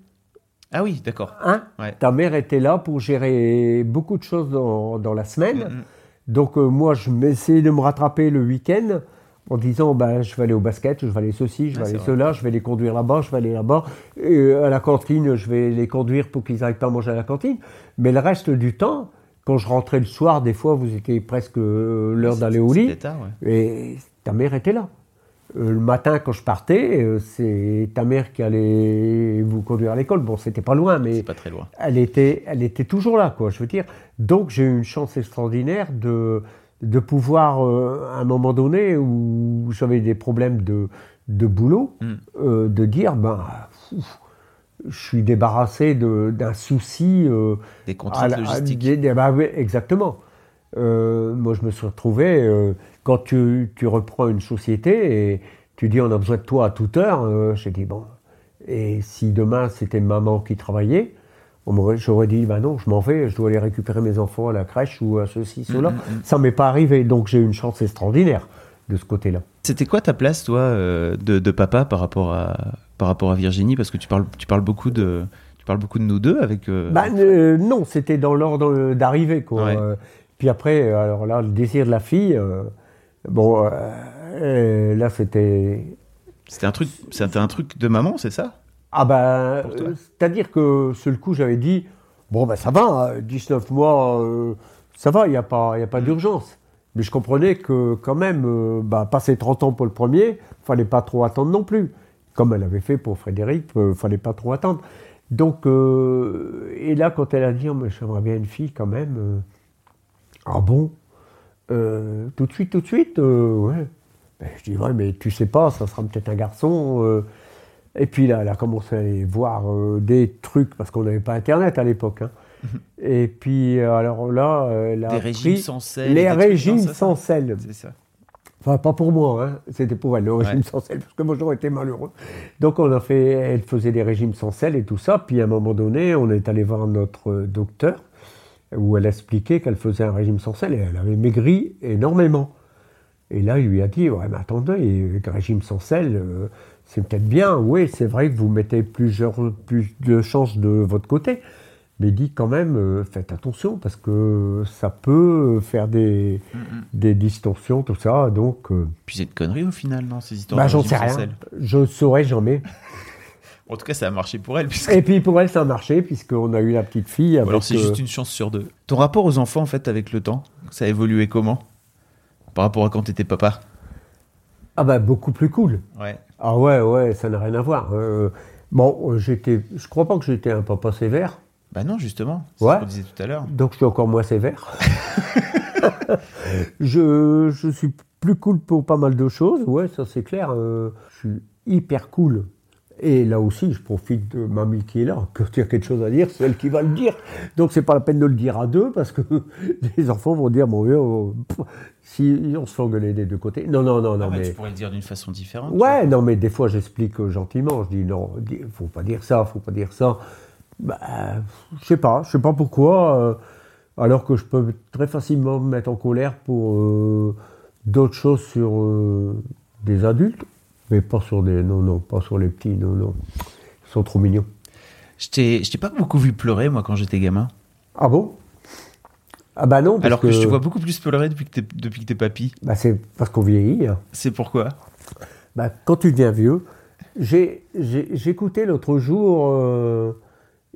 Ah oui, d'accord. Hein? Ouais. Ta mère était là pour gérer beaucoup de choses dans, dans la semaine. Mm, mm. Donc euh, moi, je m'essayais de me rattraper le week-end en disant, ben, je vais aller au basket, je vais aller ceci, je vais aller vrai. cela, je vais les conduire là-bas, je vais aller là-bas. Et à la cantine, je vais les conduire pour qu'ils n'arrivent pas à manger à la cantine. Mais le reste du temps, quand je rentrais le soir, des fois, vous étiez presque euh, l'heure d'aller au lit. Tard, ouais. Et ta mère était là. Euh, le matin, quand je partais, euh, c'est ta mère qui allait vous conduire à l'école. Bon, c'était pas loin, mais pas très loin. elle était, elle était toujours là, quoi. Je veux dire. Donc, j'ai eu une chance extraordinaire de, de pouvoir, à un moment donné où j'avais des problèmes de, de boulot, Mm. euh, de dire, ben, je suis débarrassé de- d'un souci. euh, Des contraintes à- logistiques. des- bah exactement. Euh, moi, je me suis retrouvé, euh, quand tu, tu reprends une société et tu dis on a besoin de toi à toute heure, euh, j'ai dit bon, et si demain c'était maman qui travaillait, j'aurais dit bah non, je m'en vais, je dois aller récupérer mes enfants à la crèche ou à ceci, cela. Mm, mm, mm. Ça m'est pas arrivé, donc j'ai eu une chance extraordinaire de ce côté-là. C'était quoi ta place, toi, euh, de, de papa par rapport à par rapport à Virginie? Parce que tu parles tu parles beaucoup de tu parles beaucoup de nous deux avec. euh, Bah, euh, non, c'était dans l'ordre d'arrivée. quoi. Ouais. Euh, puis après, euh, alors là, le désir de la fille, euh, bon, euh, euh, là, c'était. C'était un truc c'était un truc de maman, c'est ça? Ah ben, euh, c'est-à-dire que sur le coup, j'avais dit, bon, ben ça va, euh, 19 mois, euh, ça va, il n'y a pas, il y a Mm. pas d'urgence. Mais je comprenais que quand même, euh, bah, passer 30 ans pour le premier, fallait pas trop attendre non plus. Comme elle avait fait pour Frédéric, euh, fallait pas trop attendre. Donc, euh, et là, quand elle a dit, oh, j'aimerais bien une fille quand même, euh, ah bon? Tout de suite, tout de suite Ouais. Ben, je dis, ouais, mais tu sais pas, ça sera peut-être un garçon. Et puis là, elle a commencé à aller voir des trucs, parce qu'on n'avait pas Internet à l'époque. hein. Et puis, euh, alors là, elle a Des régimes pris sans sel. Les régimes ça sans sel. C'est ça. Enfin, pas pour moi, hein. c'était pour elle, le régime Ouais. sans sel, parce que moi j'aurais été malheureux. Donc on a fait, elle faisait des régimes sans sel et tout ça, puis à un moment donné, on est allé voir notre euh, docteur, où elle expliquait qu'elle faisait un régime sans sel, et elle avait maigri énormément. Et là, il lui a dit, ouais, mais attendez, un régime sans sel, euh, c'est peut-être bien, oui, c'est vrai que vous mettez plusieurs, plus de chances de votre côté, mais dit quand même, euh, faites attention, parce que ça peut faire des, des distorsions, tout ça, donc... euh, Puis c'est de conneries au final, non Ces histoires bah, j'en sais rien. Je ne saurais jamais. En tout cas, ça a marché pour elle. Puisque... Et puis pour elle, ça a marché, puisqu'on a eu la petite fille. Avec, alors c'est euh, juste une chance sur deux. Ton rapport aux enfants, en fait, avec le temps, ça a évolué comment? Par rapport à quand t'étais papa? Ah bah beaucoup plus cool. Ouais. Ah ouais, ouais, ça n'a rien à voir. Euh, bon, euh, j'étais, je crois pas que j'étais un papa sévère, Bah non, justement. C'est Ouais. ce qu'on disait tout à l'heure. donc je suis encore moins sévère. je, je suis plus cool pour pas mal de choses, ouais, ça c'est clair. euh, je suis hyper cool. Et là aussi, je profite de mamie qui est là. Quand il y a quelque chose à dire, c'est elle qui va le dire. Donc c'est pas la peine de le dire à deux parce que les enfants vont dire bon, oh, pff, si on se fait engueuler des deux côtés. Non, non, non, non, Ah, mais mais Tu pourrais le dire d'une façon différente. Ouais, non, mais des fois j'explique gentiment. Je dis non, faut pas dire ça, faut pas dire ça. Bah, je sais pas, je sais pas pourquoi. euh, alors que je peux très facilement me mettre en colère pour euh, d'autres choses sur euh, des adultes, mais pas sur des. Non, non, pas sur les petits, non, non. Ils sont trop mignons. Je t'ai pas beaucoup vu pleurer, moi, quand j'étais gamin. Ah bon? Ah bah non, parce Alors que, que, je te vois beaucoup plus pleurer depuis que t'es, depuis que t'es papy. bah, c'est parce qu'on vieillit. hein. C'est pourquoi? Bah, quand tu deviens vieux, J'ai j'écoutais l'autre jour,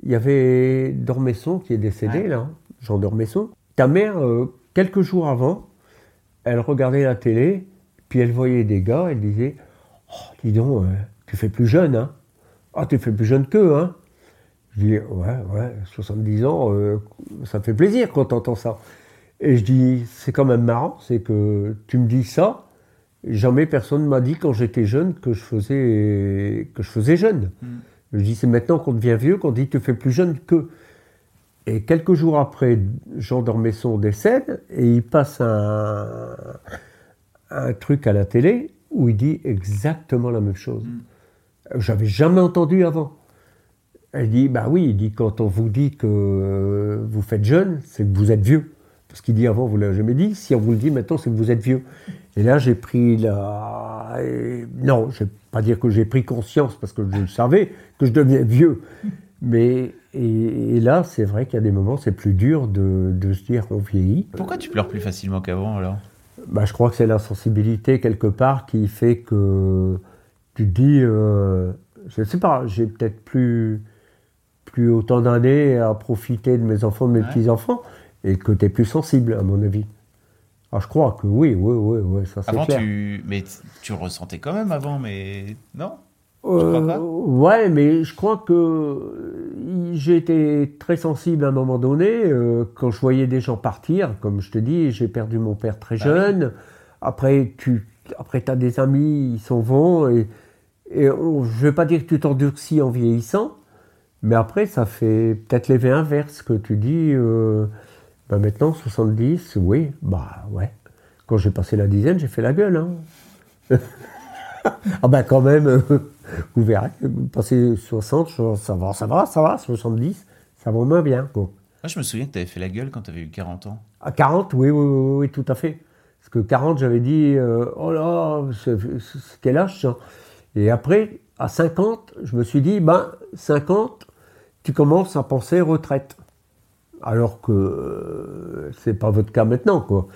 il y avait Dormesson qui est décédé, Ouais. là, Jean Dormesson. Ta mère, euh, quelques jours avant, elle regardait la télé, puis elle voyait des gars, elle disait oh, Dis donc, euh, tu fais plus jeune, hein Ah, tu fais plus jeune qu'eux, hein Je dis Ouais, ouais, 70 ans, euh, ça fait plaisir quand t'entends ça. Et je dis C'est quand même marrant, c'est que tu me dis ça, Jamais personne m'a dit quand j'étais jeune que je faisais, que je faisais jeune. Je dis c'est maintenant qu'on devient vieux qu'on dit tu fais plus jeune que. Et quelques jours après, Jean Dormesson décède et il passe un, un truc à la télé où il dit exactement la même chose. J'avais jamais entendu avant. Elle dit bah oui, il dit quand on vous dit que euh, vous faites jeune, c'est que vous êtes vieux. Parce qu'il dit avant, vous l'avez jamais dit. Si on vous le dit maintenant, c'est que vous êtes vieux. Et là, j'ai pris la. Non, je vais pas dire que j'ai pris conscience parce que je le savais que je devenais vieux. Mais et, et là, c'est vrai qu'il y a des moments, c'est plus dur de, de se dire on vieillit. Pourquoi tu pleures plus facilement qu'avant alors? Bah, je crois que c'est la sensibilité quelque part qui fait que tu te dis, euh, je ne sais pas, j'ai peut-être plus, plus autant d'années à profiter de mes enfants, de mes Ouais. petits-enfants, et que tu es plus sensible, à mon avis. Ah, je crois que oui, oui, oui, oui ça c'est Avant, clair. tu. Mais tu le ressentais quand même avant, mais. Non? Euh, crois pas? ouais, mais je crois que euh, j'ai été très sensible à un moment donné euh, quand je voyais des gens partir. Comme je te dis, j'ai perdu mon père très Bah jeune. Après, tu après, as des amis, ils s'en vont. Et, et on- je ne vais pas dire que tu t'endurcis en vieillissant, mais après, ça fait peut-être l'effet inverse que tu dis. euh, bah maintenant, 70, oui, bah ouais. Quand j'ai passé la dizaine, j'ai fait la gueule. Hein. Ah ben quand même, euh, vous verrez, passer 60, je- ça va, ça va, ça va, 70, ça va moins bien. Quoi. Moi, je me souviens que tu avais fait la gueule quand tu avais eu 40 ans. À 40, oui, oui, oui, oui, tout à fait. Parce que 40, j'avais dit, euh, oh là, âge ça? Et après, à 50, je me suis dit, ben, 50, tu commences à penser retraite. Alors que euh, c'est pas votre cas maintenant, quoi.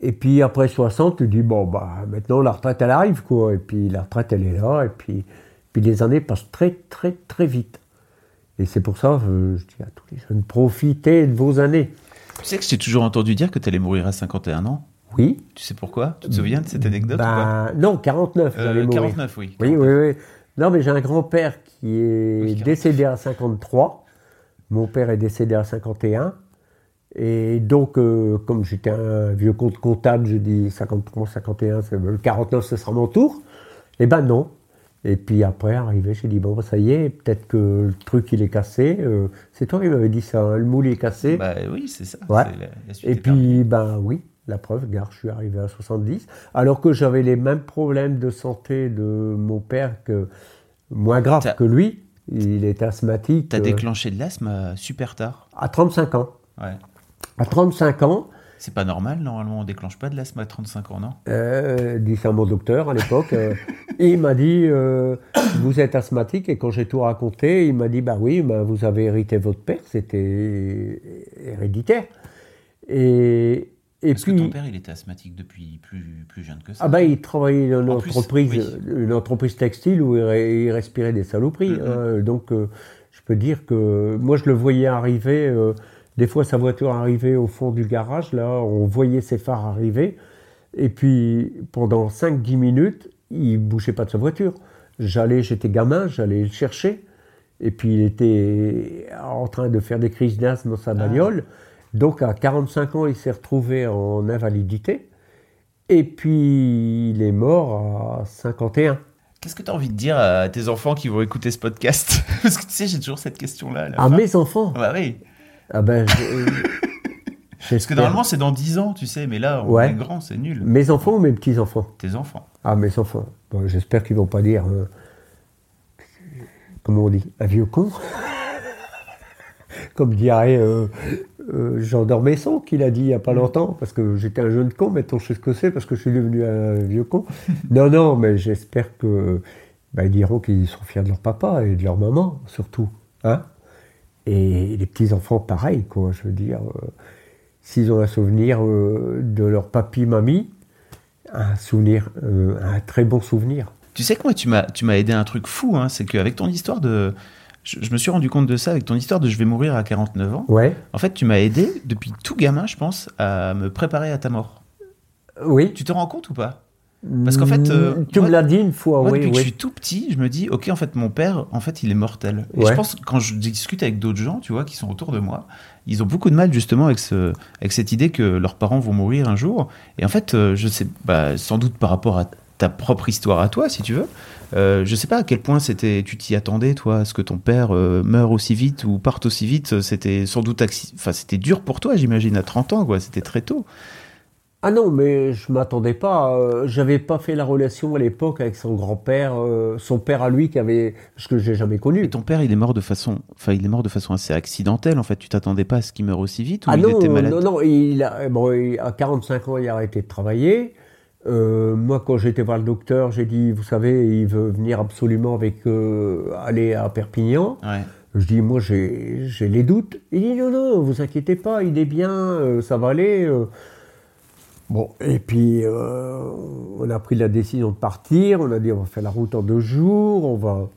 Et puis après 60, tu dis, bon, bah, maintenant la retraite, elle arrive, quoi. Et puis la retraite, elle est là, et puis, puis les années passent très, très, très vite. Et c'est pour ça que je dis à tous les jeunes, profitez de vos années. Tu sais que j'ai toujours entendu dire que tu allais mourir à 51 ans Oui. Tu sais pourquoi? Tu te souviens de cette anecdote ou pas? Ben, non, 49, Euh, j'allais mourir. 49, oui. Oui, oui, oui. Non, mais j'ai un grand-père qui est Oui, 49. décédé à 53. Mon père est décédé à 51. Et donc, euh, comme j'étais un vieux compte comptable, je dis 53, 51, c'est- le 49, ce sera mon tour. Eh ben non. Et puis après, arrivé, j'ai dit, bon, bah, ça y est, peut-être que le truc, il est cassé. Euh, c'est toi qui m'avais dit ça, hein, le moule est cassé. Bah oui, c'est ça. Ouais. c'est la- la suite Et puis, ben oui, la preuve, gare, je suis arrivé à 70, alors que j'avais les mêmes problèmes de santé de mon père, que moins grave que lui. Il est asthmatique T'as euh, déclenché de l'asthme euh, super tard. à 35 ans. Ouais. À 35 ans, C'est pas normal, normalement, on déclenche pas de l'asthme à 35 ans, non? Euh, dit ça à mon docteur à l'époque, euh, il m'a dit euh, Vous êtes asthmatique Et quand j'ai tout raconté, il m'a dit Bah oui, ben, vous avez hérité votre père, c'était héréditaire. Et, et Parce puis. que ton père, il était asthmatique depuis plus, plus jeune que ça. Ah ben, il travaillait dans une En plus, entreprise, oui. une entreprise textile où il, re- il respirait des saloperies. Mhm. hein. donc, euh, je peux dire que moi, je le voyais arriver. euh, des fois, sa voiture arrivait au fond du garage. Là, on voyait ses phares arriver. Et puis, pendant 5-10 minutes, il bougeait pas de sa voiture. J'allais, j'étais gamin, j'allais le chercher. Et puis, il était en train de faire des crises d'asthme dans sa bagnole. Donc, à 45 ans, il s'est retrouvé en invalidité. Et puis, il est mort à 51. Qu'est-ce que tu as envie de dire à tes enfants qui vont écouter ce podcast Parce que tu sais, j'ai toujours cette question-là. à mes enfants Bah oui. Ah ben, je- Parce que normalement, c'est dans 10 ans, tu sais, mais là, on Ouais. est grand, c'est nul. Mes enfants ou mes petits-enfants Tes enfants. Ah, mes enfants. Bon, J'espère qu'ils vont pas dire, euh, comment on dit, un vieux con. Comme dirait euh, euh, Jean Dormesson, qui l'a dit il y a pas longtemps, parce que j'étais un jeune con, maintenant je sais ce que c'est, parce que je suis devenu un vieux con. non, non, mais j'espère que bah, ils diront qu'ils sont fiers de leur papa et de leur maman, surtout. Hein et les petits-enfants, pareil, quoi. Je veux dire, euh, s'ils ont un souvenir euh, de leur papy-mamie, un souvenir, euh, un très bon souvenir. Tu sais que moi, tu m'as, tu m'as aidé à un truc fou, hein, c'est qu'avec ton histoire de. Je, je me suis rendu compte de ça avec ton histoire de je vais mourir à 49 ans. Ouais. En fait, tu m'as aidé depuis tout gamin, je pense, à me préparer à ta mort. Oui. Tu te rends compte ou pas? Parce qu'en fait, euh, tu moi- me l'as dit une fois, Moi, oui, depuis que oui. je suis tout petit, je me dis, ok, en fait, mon père, en fait, il est mortel. Et je pense que quand je discute avec d'autres gens, tu vois, qui sont autour de moi, ils ont beaucoup de mal justement avec, ce, avec cette idée que leurs parents vont mourir un jour. Et en fait, euh, je sais, bah, sans doute par rapport à ta propre histoire à toi, si tu veux, euh, je sais pas à quel point c'était, tu t'y attendais, toi, à ce que ton père euh, meure aussi vite ou parte aussi vite. C'était sans doute, enfin, c'était dur pour toi, j'imagine, à 30 ans, quoi. C'était très tôt. Ah non, mais je m'attendais pas. euh, J'avais pas fait la relation à l'époque avec son grand-père, euh, son père à lui qui avait, parce que j'ai jamais connu. Et ton père, il est mort de façon, enfin, il est mort de façon assez accidentelle. En fait, tu t'attendais pas à ce qu'il meure aussi vite ou Ah il non, était malade? non, non, il a, bon, il- à 45 ans, il a arrêté de travailler. Euh, moi, quand j'étais voir le docteur, j'ai dit, vous savez, il veut venir absolument avec, euh, aller à Perpignan. Ouais. Je dis, moi, j'ai les doutes. Il dit, non, non, vous inquiétez pas, il est bien, euh, ça va aller. Bon, et puis, on a pris la décision de partir. On a dit, on va faire la route en deux jours. On va.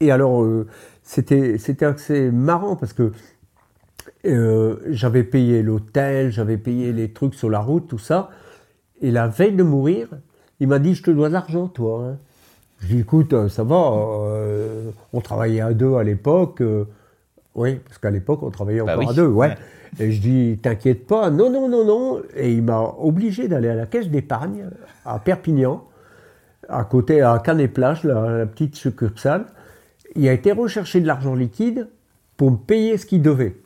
Et alors, c'était assez marrant parce que j'avais payé l'hôtel, j'avais payé les trucs sur la route, tout ça. Et la veille de mourir, il m'a dit, je te dois de l'argent, toi. hein. Je dis, écoute, euh, ça va, euh, on travaillait à deux à l'époque. euh, oui, parce qu'à l'époque, on travaillait Bah encore oui, à deux, ouais. Et je dis, t'inquiète pas, non, non, non, non. Et il m'a obligé d'aller à la caisse d'épargne à Perpignan, à côté, à Canet-Plage, la, la petite succursale. Il a été rechercher de l'argent liquide pour me payer ce qu'il devait.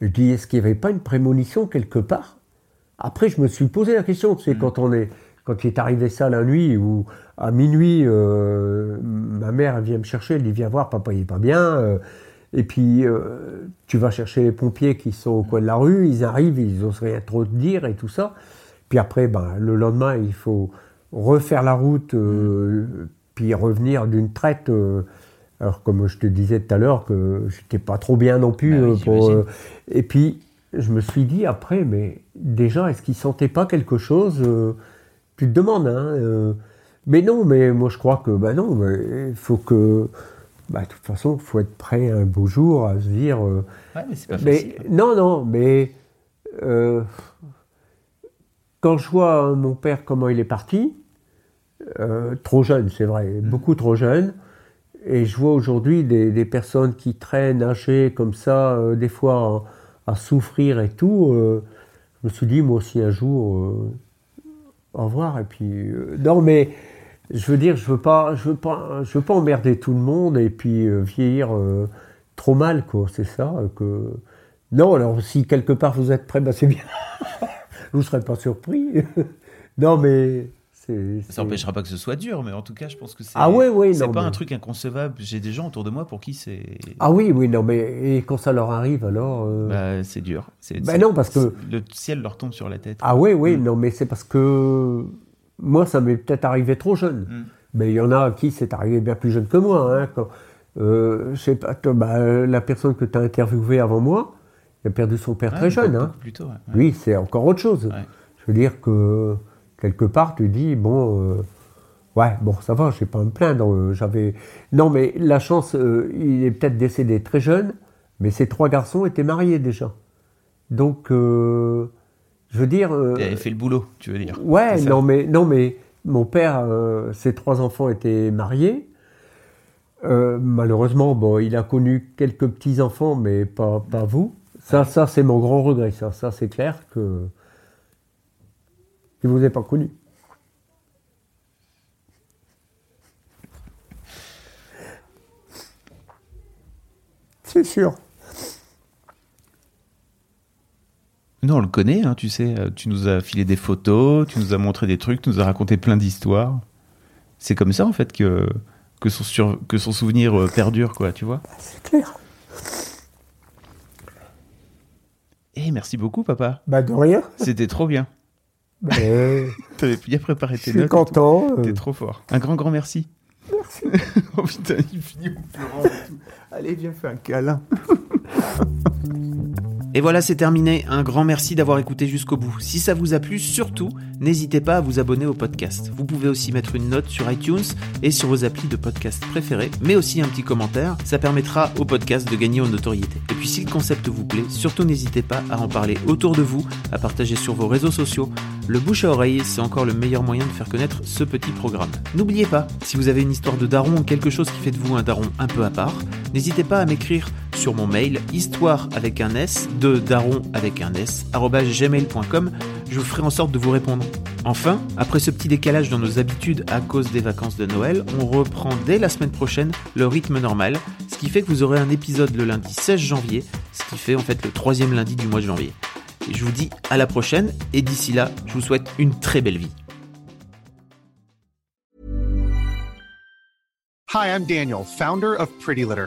Je dis, est-ce qu'il n'y avait pas une prémonition quelque part Après, je me suis posé la question, tu sais, quand on est, quand il est arrivé ça la nuit, ou à minuit, euh, ma mère elle vient me chercher, elle dit, viens voir, papa, il est pas bien. euh, et puis, euh, tu vas chercher les pompiers qui sont au coin de la rue, ils arrivent, ils n'osent rien trop te dire et tout ça. Puis après, ben, le lendemain, il faut refaire la route, puis revenir d'une traite. alors, comme je te disais tout à l'heure, que j'étais pas trop bien non plus. Bah oui, pour, j'imagine. et puis, je me suis dit après, mais déjà, est-ce qu'il sentait pas quelque chose euh, Tu te demandes, hein euh, Mais non, mais moi, je crois que, ben non, mais il faut que. bah, de toute façon, il faut être prêt un beau jour à se dire. euh, Ouais, mais c'est pas mais facile. non, non, mais quand je vois mon père comment il est parti, trop jeune, c'est vrai, Mm. beaucoup trop jeune, et je vois aujourd'hui des, des personnes qui traînent âgées comme ça, des fois à souffrir et tout. euh, je me suis dit, moi aussi un jour, euh, au revoir. Et puis, euh, non, mais je veux dire, je veux pas, je veux pas, je veux pas emmerder tout le monde et puis euh, vieillir trop mal, quoi. C'est ça que. Non, alors si quelque part vous êtes prêts, bah c'est bien. je ne serais pas surpris. non, mais Ça n'empêchera pas que ce soit dur, mais en tout cas, je pense que c'est. Ah ouais, ouais, C'est pas mais- un truc inconcevable. J'ai des gens autour de moi pour qui c'est. Ah oui, oui, non, mais et quand ça leur arrive, alors. euh, Bah, c'est dur. C'est, Bah non, parce que- Le ciel leur tombe sur la tête. Ah oui, oui, Mm. non, mais c'est parce que moi, ça m'est peut-être arrivé trop jeune. Mm. Mais il y en a à qui c'est arrivé bien plus jeune que moi. Hein, quand, euh, je sais pas, bah, la personne que tu as interviewée avant moi, elle a perdu son père Ouais, très jeune. Hein. plus tôt, ouais. Ouais. Oui, c'est encore autre chose. Ouais. Je veux dire que quelque part, tu dis, bon, euh, ouais, bon, ça va, je vais pas à me plaindre. euh, J'avais, non, mais la chance, euh, il est peut-être décédé très jeune, mais ses trois garçons étaient mariés déjà. Donc, je veux dire. Il avait fait le boulot, tu veux dire. Ouais, non mais, non, mais mon père, ses trois enfants étaient mariés. Malheureusement, bon, il a connu quelques petits-enfants, mais pas, pas vous. Ça, ça c'est mon grand regret, ça. Ça, c'est clair que. Ne vous ai pas connu. C'est sûr. Nous, on le connaît, hein, tu sais. euh, Tu nous as filé des photos, tu nous as montré des trucs, tu nous as raconté plein d'histoires. C'est comme ça, en fait, que, que, son, sur- que son souvenir euh, perdure, quoi, tu vois. C'est clair. Eh, merci beaucoup, papa. Bah, de rien. C'était trop bien. T'avais bien préparé je tes suis notes. et tout. content. euh. T'es trop fort. Un grand, grand merci. Merci. oh putain, il finit en pleurant et tout. Allez, viens, fais un câlin. Et voilà, c'est terminé. Un grand merci d'avoir écouté jusqu'au bout. Si ça vous a plu, surtout, n'hésitez pas à vous abonner au podcast. Vous pouvez aussi mettre une note sur iTunes et sur vos applis de podcast préférés, mais aussi un petit commentaire. Ça permettra au podcast de gagner en notoriété. Et puis si le concept vous plaît, surtout n'hésitez pas à en parler autour de vous, à partager sur vos réseaux sociaux. Le bouche à oreille, c'est encore le meilleur moyen de faire connaître ce petit programme. N'oubliez pas, si vous avez une histoire de daron ou quelque chose qui fait de vous un daron un peu à part, n'hésitez pas à m'écrire sur mon mail histoire avec un S de daron avec un S gmail.com. Je ferai en sorte de vous répondre. Enfin, après ce petit décalage dans nos habitudes à cause des vacances de Noël, on reprend dès la semaine prochaine le rythme normal, ce qui fait que vous aurez un épisode le lundi 16 janvier, ce qui fait en fait le troisième lundi du mois de janvier. Je vous dis à la prochaine et d'ici là, je vous souhaite une très belle vie. Hi, I'm Daniel, founder of Pretty Litter.